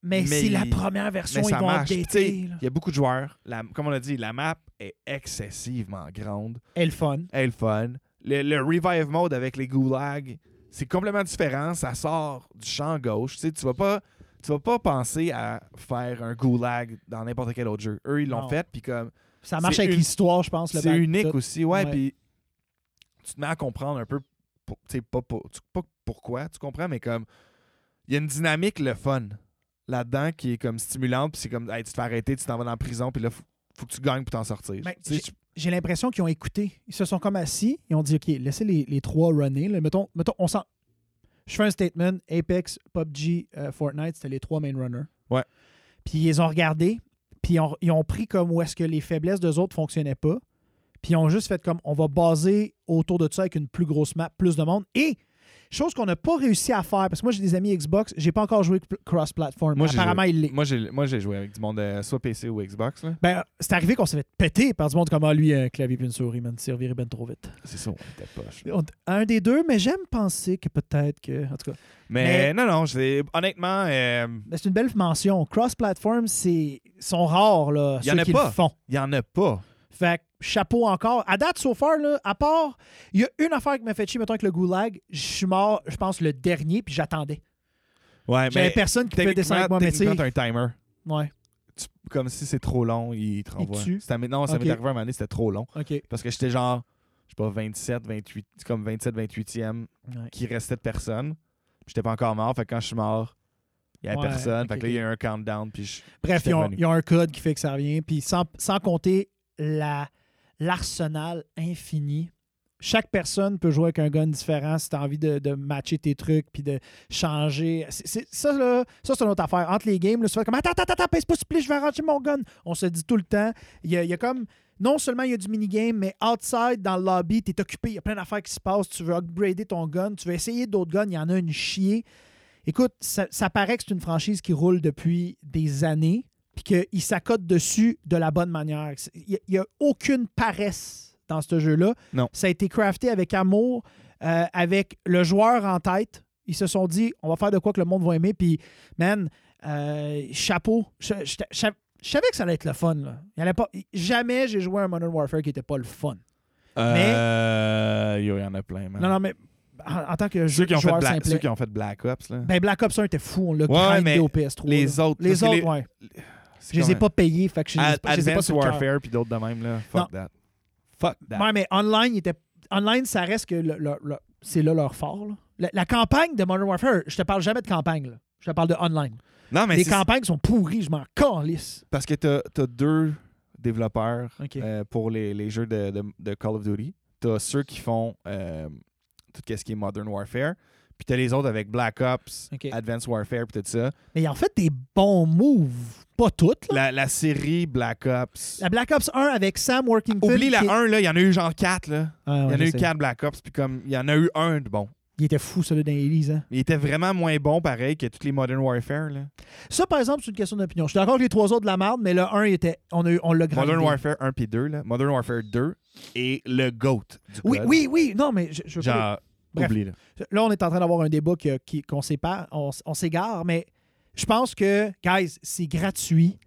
Mais, Mais c'est la première version, Mais ils ça vont marche. Updater. Il y a beaucoup de joueurs. La- comme on a dit, la map est excessivement grande. Elle est fun. Elle fun. Le, le revive mode avec les gulags, c'est complètement différent. Ça sort du champ gauche. Tu sais, tu vas pas, tu vas pas penser à faire un gulag dans n'importe quel autre jeu. Eux, ils l'ont fait, puis comme Ça marche avec une- l'histoire, je pense. le c'est unique tout. aussi, ouais. Puis tu te mets à comprendre un peu, tu sais, pas, pas pourquoi, tu comprends, mais comme il y a une dynamique, le fun là-dedans qui est comme stimulante, puis c'est comme, hey, tu te fais arrêter, tu t'en vas dans la prison, puis là, faut, faut que tu gagnes pour t'en sortir. Ben, Tu sais, j'ai- J'ai l'impression qu'ils ont écouté. Ils se sont comme assis. Ils ont dit, OK, laissez les, les trois runner. là. Mettons, mettons, on s'en... Je fais un statement. Apex, PUBG, euh, Fortnite, c'était les trois main runners. Ouais. Puis ils les ont regardés. Puis ils ont, ils ont pris comme où est-ce que les faiblesses d'eux autres fonctionnaient pas. Puis ils ont juste fait comme, on va baser autour de ça avec une plus grosse map, plus de monde. Et, chose qu'on n'a pas réussi à faire, parce que moi j'ai des amis Xbox, j'ai pas encore joué cross-platform. Moi, il l'est. Moi, j'ai, moi, j'ai joué avec du monde, euh, soit PC ou Xbox. Là. Ben, c'est arrivé qu'on s'est fait péter par du monde comme ah, lui, un clavier puis une souris, man, reviré ben trop vite. C'est ça, on était poche. Un des deux, mais j'aime penser que peut-être que. En tout cas, Mais, non, non, honnêtement, euh, c'est une belle mention. Cross-platform, c'est sont rares, là, Y en ceux a qui pas. le font. il n'y en a pas. Fait que chapeau encore. À date, so far, là, à part, il y a une affaire qui m'a fait chier, mettons, avec le goulag. Je suis mort, je pense, le dernier, puis j'attendais. Ouais, J'avais mais personne qui pouvait descendre avec moi, mais tu sais. un timer. Ouais, Tu- comme si c'est trop long, il te renvoie. tue? C'était- non, ça Ok. m'est arrivé un moment donné, c'était trop long. OK. Parce que j'étais genre, je sais pas, 27, 28, c'est comme 27, 28e Ouais. qui restait de personne. J'étais pas encore mort. Fait que quand je suis mort, il y avait Ouais, personne. ok, fait que là, il y a eu un countdown. Puis je- Bref, J'étais ils ont, revenu. ils ont un code qui fait que ça revient. Puis sans, sans compter la- l'arsenal infini. Chaque personne peut jouer avec un gun différent si tu as envie de, matcher tes trucs puis de changer. Ça, là, ça c'est une autre affaire. Entre les games, là, tu fais comme Attends, attends, attends, pèse pas, je vais arranger mon gun. On se dit tout le temps. Il y a, comme. Non seulement il y a du minigame, mais outside, dans le lobby, tu es occupé. Il y a plein d'affaires qui se passent. Tu veux upgrader ton gun. Tu veux essayer d'autres guns. Il y en a une chier. Écoute, ça paraît que c'est une franchise qui roule depuis des années, puis qu'il s'accote dessus de la bonne manière. Il n'y a, aucune paresse dans ce jeu-là. Non. Ça a été crafté avec amour, euh, avec le joueur en tête. Ils se sont dit, on va faire de quoi que le monde va aimer, puis, man, euh, chapeau. Je, je- je- je savais que ça allait être le fun. Là. Il y en a pas, jamais j'ai joué à un Modern Warfare qui n'était pas le fun. Euh, yo, il y en a plein, man. Non, non, mais en, en tant que Ceux jou- qui, ont fait joueur Black, ceux qui ont fait Black Ops, là. Ben, Black Ops 1 était fou, on l'a Ouais, mais au PS3. les là. autres, Les autres, les- ouais. Je les ai pas payés, fait que je Ad- pas- je les ai pas sur. Warfare puis d'autres de même, là. Fuck that. Fuck that. Ouais, mais online, était... online ça reste que le- le- le- c'est là leur fort. là. La, la campagne de Modern Warfare, je te parle jamais de campagne. Là. Je te parle de online. Non, mais Les campagnes sont pourries, je m'en calisse. parce que t'as as deux développeurs euh, pour les, les jeux de, de- de Call of Duty. T'as ceux qui font euh, tout ce qui est Modern Warfare. Puis t'as les autres avec Black Ops, OK. Advanced Warfare, puis tout ça. Mais ont fait des bons moves. Pas toutes. Là. La, la série Black Ops. La Black Ops 1 avec Sam Workington. Oublie la qui est- 1, là, il y en a eu genre 4, là. Ah, ouais, il y en a eu sais. 4 Black Ops, puis comme il y en a eu un de bon. Il était fou, celui dans les hein. Il était vraiment moins bon, pareil, que tous les Modern Warfare, là. Ça, par exemple, c'est une question d'opinion. Je suis d'accord que les trois autres de la merde, mais le 1, il était, on, a on l'a. Modern Warfare 1 puis 2, là. Modern Warfare 2 et le GOAT du Oui, code. oui, oui. Non, mais je, je veux pas- Genre, Bref. là. On est en train d'avoir un débat que- qui- qu'on sépare, on, s'égare, mais je pense que, guys, c'est gratuit.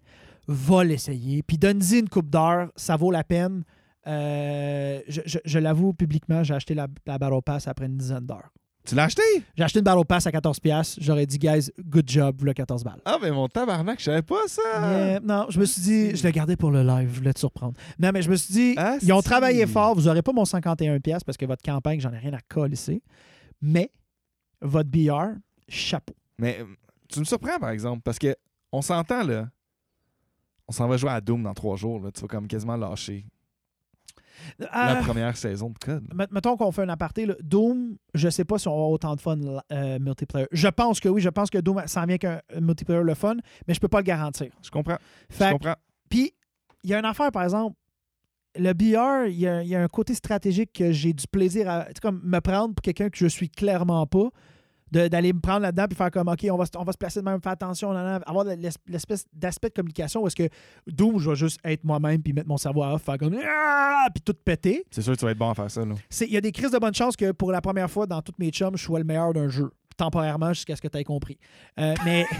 Va l'essayer. Puis donne-y une coupe d'heure, ça vaut la peine. Euh, je je- je l'avoue publiquement, j'ai acheté la, la Battle Pass après une dizaine d'heures. Tu l'as acheté? J'ai acheté une Battle Pass à 14$. J'aurais dit, guys, good job, le 14 balles. Ah, mais mon tabarnak, je savais pas ça. Mais, non, je me suis dit, je l'ai gardé pour le live, je voulais te surprendre. Non, mais je me suis dit, Ah, ils ont si. travaillé fort, vous n'aurez pas mon 51$ parce que votre campagne, j'en ai rien à coller. Mais votre BR, chapeau. Mais euh, tu me surprends, par exemple, parce que on s'entend, là. On s'en va jouer à Doom dans trois jours, là. Tu vas comme quasiment lâcher la Euh, première saison de code. met- mettons qu'on fait un aparté. là. Doom, je sais pas si on va avoir autant de fun euh, multiplayer. Je pense que oui, je pense que Doom s'en vient qu'un multiplayer le fun, mais je peux pas le garantir. Je comprends. Je Fait comprends. Puis, il y a une affaire, par exemple, le BR, il y y a un côté stratégique que j'ai du plaisir à comme me prendre pour quelqu'un que je suis clairement pas, d'aller me prendre là-dedans puis faire comme, OK, on va, se- on va se placer de même, faire attention, avoir l'es- l'espèce d'aspect de communication où est-ce que Doom, je vais juste être moi-même puis mettre mon cerveau à off, faire comme, Ah! puis tout péter. C'est sûr que tu vas être bon à faire ça, Il y a des crises de bonne chance que pour la première fois dans toutes mes chums, je sois le meilleur d'un jeu, temporairement jusqu'à ce que tu aies compris. Euh, mais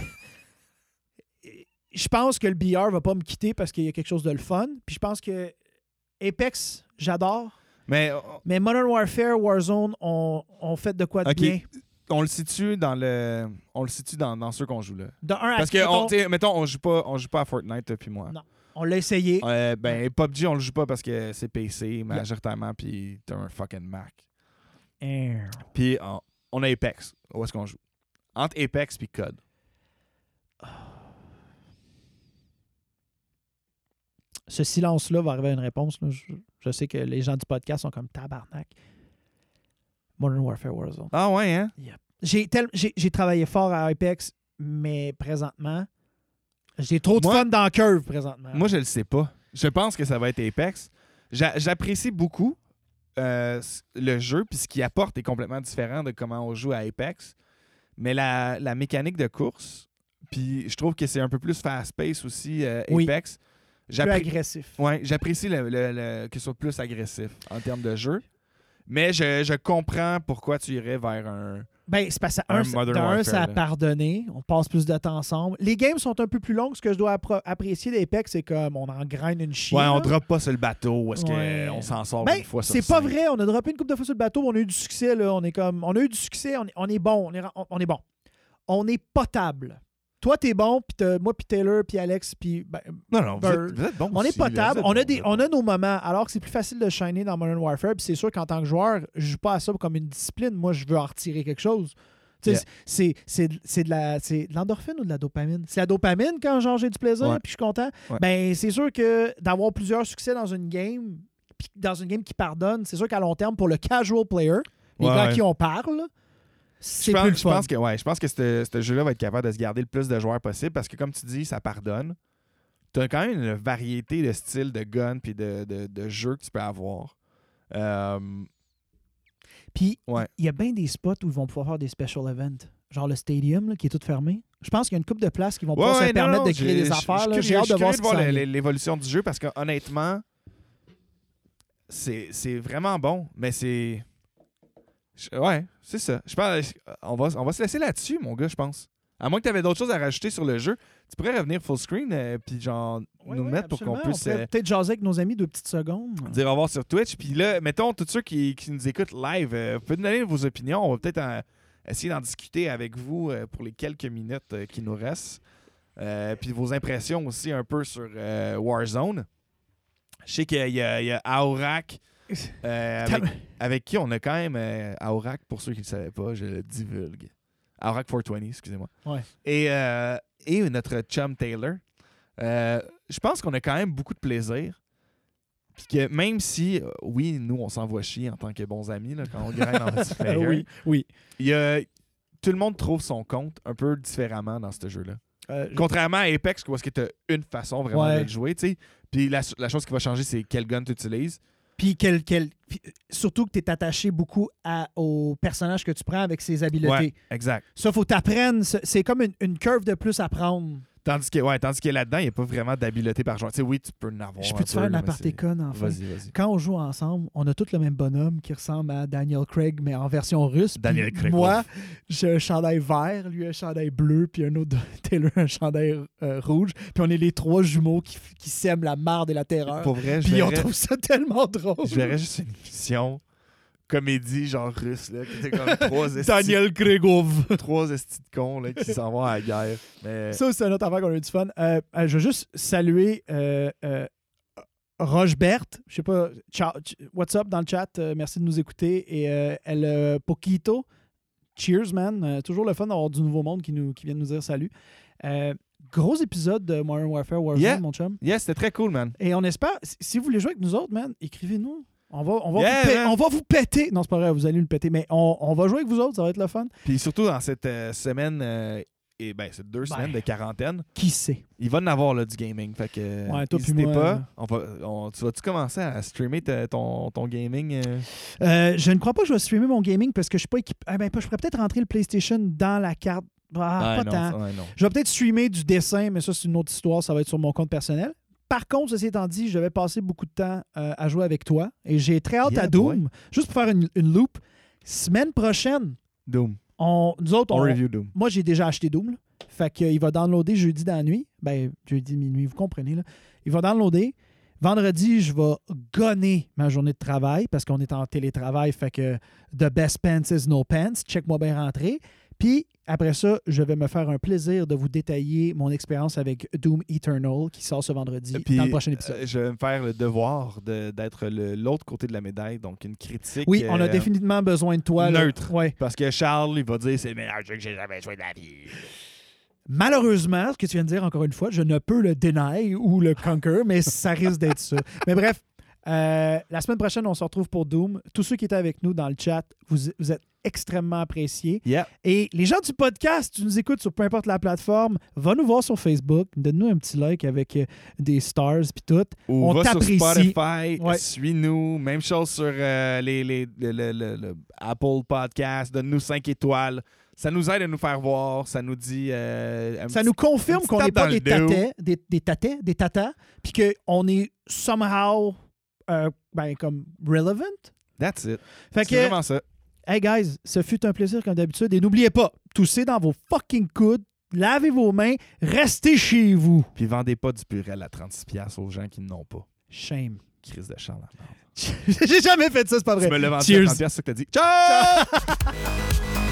je pense que le BR va pas me quitter parce qu'il y a quelque chose de le fun. Puis je pense que Apex, j'adore. Mais euh, Mais Modern Warfare, Warzone, on, on fait de quoi de bien. On le situe dans le. On le situe dans, dans ceux qu'on joue là. De un à Parce que mettons, on, t'sais, mettons, on joue pas, on joue pas à Fortnite toi puis moi. Non. on l'a essayé. Euh, ben PUBG on le joue pas parce que c'est PC majoritairement puis t'as un fucking Mac. Puis on, on a Apex. Où est-ce qu'on joue? Entre Apex puis COD. Ce silence-là va arriver à une réponse. là. Je, je sais que les gens du podcast sont comme tabarnak. Modern Warfare Warzone. Ah ouais hein? J'ai tel- j'ai travaillé fort à Apex, mais présentement, j'ai trop de Moi- fun dans Curve présentement. Moi je le sais pas. Je pense que ça va être Apex. J'a- J'apprécie beaucoup euh, le jeu puis ce qu'il apporte est complètement différent de comment on joue à Apex. Mais la, la mécanique de course, puis je trouve que c'est un peu plus fast-paced aussi euh, Oui. Apex. plus agressif. Ouais, j'apprécie le, le- le- que ce soit plus agressif en termes de jeu. Mais je, je comprends pourquoi tu irais vers un. Ben, c'est parce que Un un, un, ça a pardonné. On passe plus de temps ensemble. Les games sont un peu plus longues. Ce que je dois apprécier d'Apex, c'est comme on engraine une chienne. Ouais, on drop pas sur le bateau. Est-ce Ouais. qu'on s'en sort Ben, une fois sur c'est pas vrai. On a droppé une couple de fois sur le bateau. On a eu du succès. Là. On est comme, on a eu du succès. On est, on est bon. On est, on est bon. On est potable. Toi, t'es bon. Puis moi, puis Taylor, puis Alex, puis ben, Non, non, vous êtes, vous êtes bons On est aussi, potable. On a, des, on a nos moments. Alors que c'est plus facile de shiner dans Modern Warfare. Puis c'est sûr qu'en tant que joueur, je joue pas à ça comme une discipline. Moi, je veux en retirer quelque chose. Yeah. c'est- C'est c'est de la c'est de l'endorphine ou de la dopamine? C'est la dopamine quand genre, j'ai du plaisir puis je suis content. Ouais. Ben, c'est sûr que d'avoir plusieurs succès dans une game, puis dans une game qui pardonne, c'est sûr qu'à long terme, pour le casual player, les Ouais, gars ouais. qui on parle, c'est pense, plus le je pense que ouais, je pense que ce jeu-là va être capable de se garder le plus de joueurs possible parce que comme tu dis, ça pardonne. Tu as quand même une variété de styles de guns puis de, de, de jeux que tu peux avoir. Euh, Puis, il Ouais. y a bien des spots où ils vont pouvoir faire des special events. Genre le stadium, là, qui est tout fermé. Je pense qu'il y a une couple de places qui vont pouvoir Ouais, se non, permettre non, de créer des affaires. J'ai hâte de voir l'évolution du jeu parce que honnêtement, c'est vraiment bon, mais c'est. Je- Ouais, c'est ça. Je pense, on, va, on va se laisser là-dessus, mon gars, je pense. À moins que tu avais d'autres choses à rajouter sur le jeu. tu pourrais revenir full screen euh, puis genre nous mettre pour qu'on puisse euh, peut-être jaser avec nos amis deux petites secondes. dire au revoir sur Twitch. Puis là, mettons, tous ceux qui, qui nous écoutent live, euh, vous pouvez nous donner vos opinions. On va peut-être en- essayer d'en discuter avec vous euh, pour les quelques minutes euh, qui nous restent. Euh, puis vos impressions aussi un peu sur euh, Warzone. Je sais qu'il y y a Aorak, euh, avec, avec qui on a quand même euh, pour ceux qui ne le savaient pas, je le divulgue. Aorak 420, excusez-moi. Ouais. Et, euh, et notre chum Taylor. Euh, je pense qu'on a quand même beaucoup de plaisir. Puis que même si, oui, nous, on s'envoie chier en tant que bons amis là, quand on grind en multiplayer, oui, oui. y a- tout le monde trouve son compte un peu différemment dans ce jeu-là. Euh, Contrairement à Apex, où est-ce que tu as une façon vraiment Ouais. de le jouer, tu sais. Puis la, la chose qui va changer, c'est quel gun tu utilises. Puis quel, quel- puis, euh, surtout que tu es attaché beaucoup à, au personnage que tu prends avec ses habiletés. Ouais, exact. Ça, faut t'apprendre. C'est c'est comme une, une curve de plus à prendre. Tandis que, ouais, tandis que là-dedans, il n'y a pas vraiment d'habileté par joueur. Tu sais, oui, tu peux en avoir. Je peux te faire une aparté c'est- con, en fait. Vas-y, vas-y. Quand on joue ensemble, on a tous le même bonhomme qui ressemble à Daniel Craig, mais en version russe. Daniel Craig, Moi, j'ai un chandail vert, lui un chandail bleu, puis un autre de Taylor un chandail euh, rouge. Puis on est les trois jumeaux qui, qui sèment la marde et la terreur. Pour vrai, je Puis on verrais, trouve ça tellement drôle. je verrais juste une émission comédie genre russe, là, qui était comme trois estis, Daniel Craigov. trois estis de cons là, qui s'en vont à la guerre. Mais Ça, c'est un autre affaire qu'on a eu du fun. Euh, euh, je veux juste saluer euh, euh, Rochebert. Je sais pas. Ciao, what's up dans le chat? Merci de nous écouter. Et El Poquito. Cheers, man. Toujours le fun d'avoir du nouveau monde qui, nous, qui vient nous dire salut. Gros épisode de Modern Warfare Warzone, Yeah. mon chum. yeah, c'était très cool, man. Et on espère, si vous voulez jouer avec nous autres, man, écrivez-nous. On va, on, va Yeah, vous man. on va vous péter. Non, c'est pas vrai, vous allez le péter. Mais on, on va jouer avec vous autres, ça va être le fun. Puis surtout dans cette euh, semaine, euh, et ben, c'est deux Ben. semaines de quarantaine, Qui sait? il va en avoir là, du gaming. Fait que euh, Ouais, toi n'hésitez moi, pas. On va, on- tu vas-tu commencer à streamer ta- ton, ton gaming? euh? Je ne crois pas que je vais streamer mon gaming parce que je suis pas équipé. Ah ben, je pourrais peut-être rentrer le PlayStation dans la carte. Ah, pas non, tant. Je vais peut-être streamer du dessin, mais ça, c'est une autre histoire. Ça va être sur mon compte personnel. Par contre, ceci étant dit, je vais passer beaucoup de temps euh, à jouer avec toi et j'ai très hâte Yeah, à Doom. boy. Juste pour faire une, une loop, semaine prochaine, Doom. on, nous autres, On, on, review Doom. moi, j'ai déjà acheté Doom. là. Fait qu'il va downloader jeudi dans la nuit. Ben, jeudi minuit, vous comprenez. Là. Il va downloader. Vendredi, je vais gonner ma journée de travail parce qu'on est en télétravail. Fait que the best pants is no pants. Check-moi bien rentrer. Puis après ça, je vais me faire un plaisir de vous détailler mon expérience avec Doom Eternal qui sort ce vendredi Puis, dans le prochain épisode. euh, je vais me faire le devoir de- d'être l'autre côté de la médaille, donc une critique. oui, on a euh, définitivement besoin de toi. là. neutre. Ouais. Parce que Charles, il va dire c'est le meilleur jeu que j'ai jamais joué de la vie. Malheureusement, ce que tu viens de dire encore une fois, je ne peux le deny ou le conquer, mais ça risque d'être ça. Mais bref, euh, la semaine prochaine, on se retrouve pour Doom. Tous ceux qui étaient avec nous dans le chat, vous, vous êtes extrêmement appréciés. Yeah. Et les gens du podcast, tu nous écoutes sur peu importe la plateforme, va nous voir sur Facebook, donne-nous un petit like avec euh, des stars puis tout. Ou On va sur. Spotify, Ouais. suis-nous. Même chose sur euh, les, les- le, le- le- le Apple Podcast. Donne-nous 5 étoiles. Ça nous aide à nous faire voir. Ça nous dit. euh, Ça petit- nous confirme qu'on n'est pas des tatais, des, des tatais, des tatas, puis qu'on est somehow euh, ben, comme relevant. That's it. C'est vraiment ça. Hey guys, ce fut un plaisir comme d'habitude. Et n'oubliez pas, toussez dans vos fucking coudes, lavez vos mains, restez chez vous. Puis vendez pas du purel à 36$ aux gens qui n'ont pas. Shame. Crise de Charles. J'ai jamais fait ça, c'est pas vrai. Tu me l'as vendu à 30$, c'est ça que t'as dit. Ciao!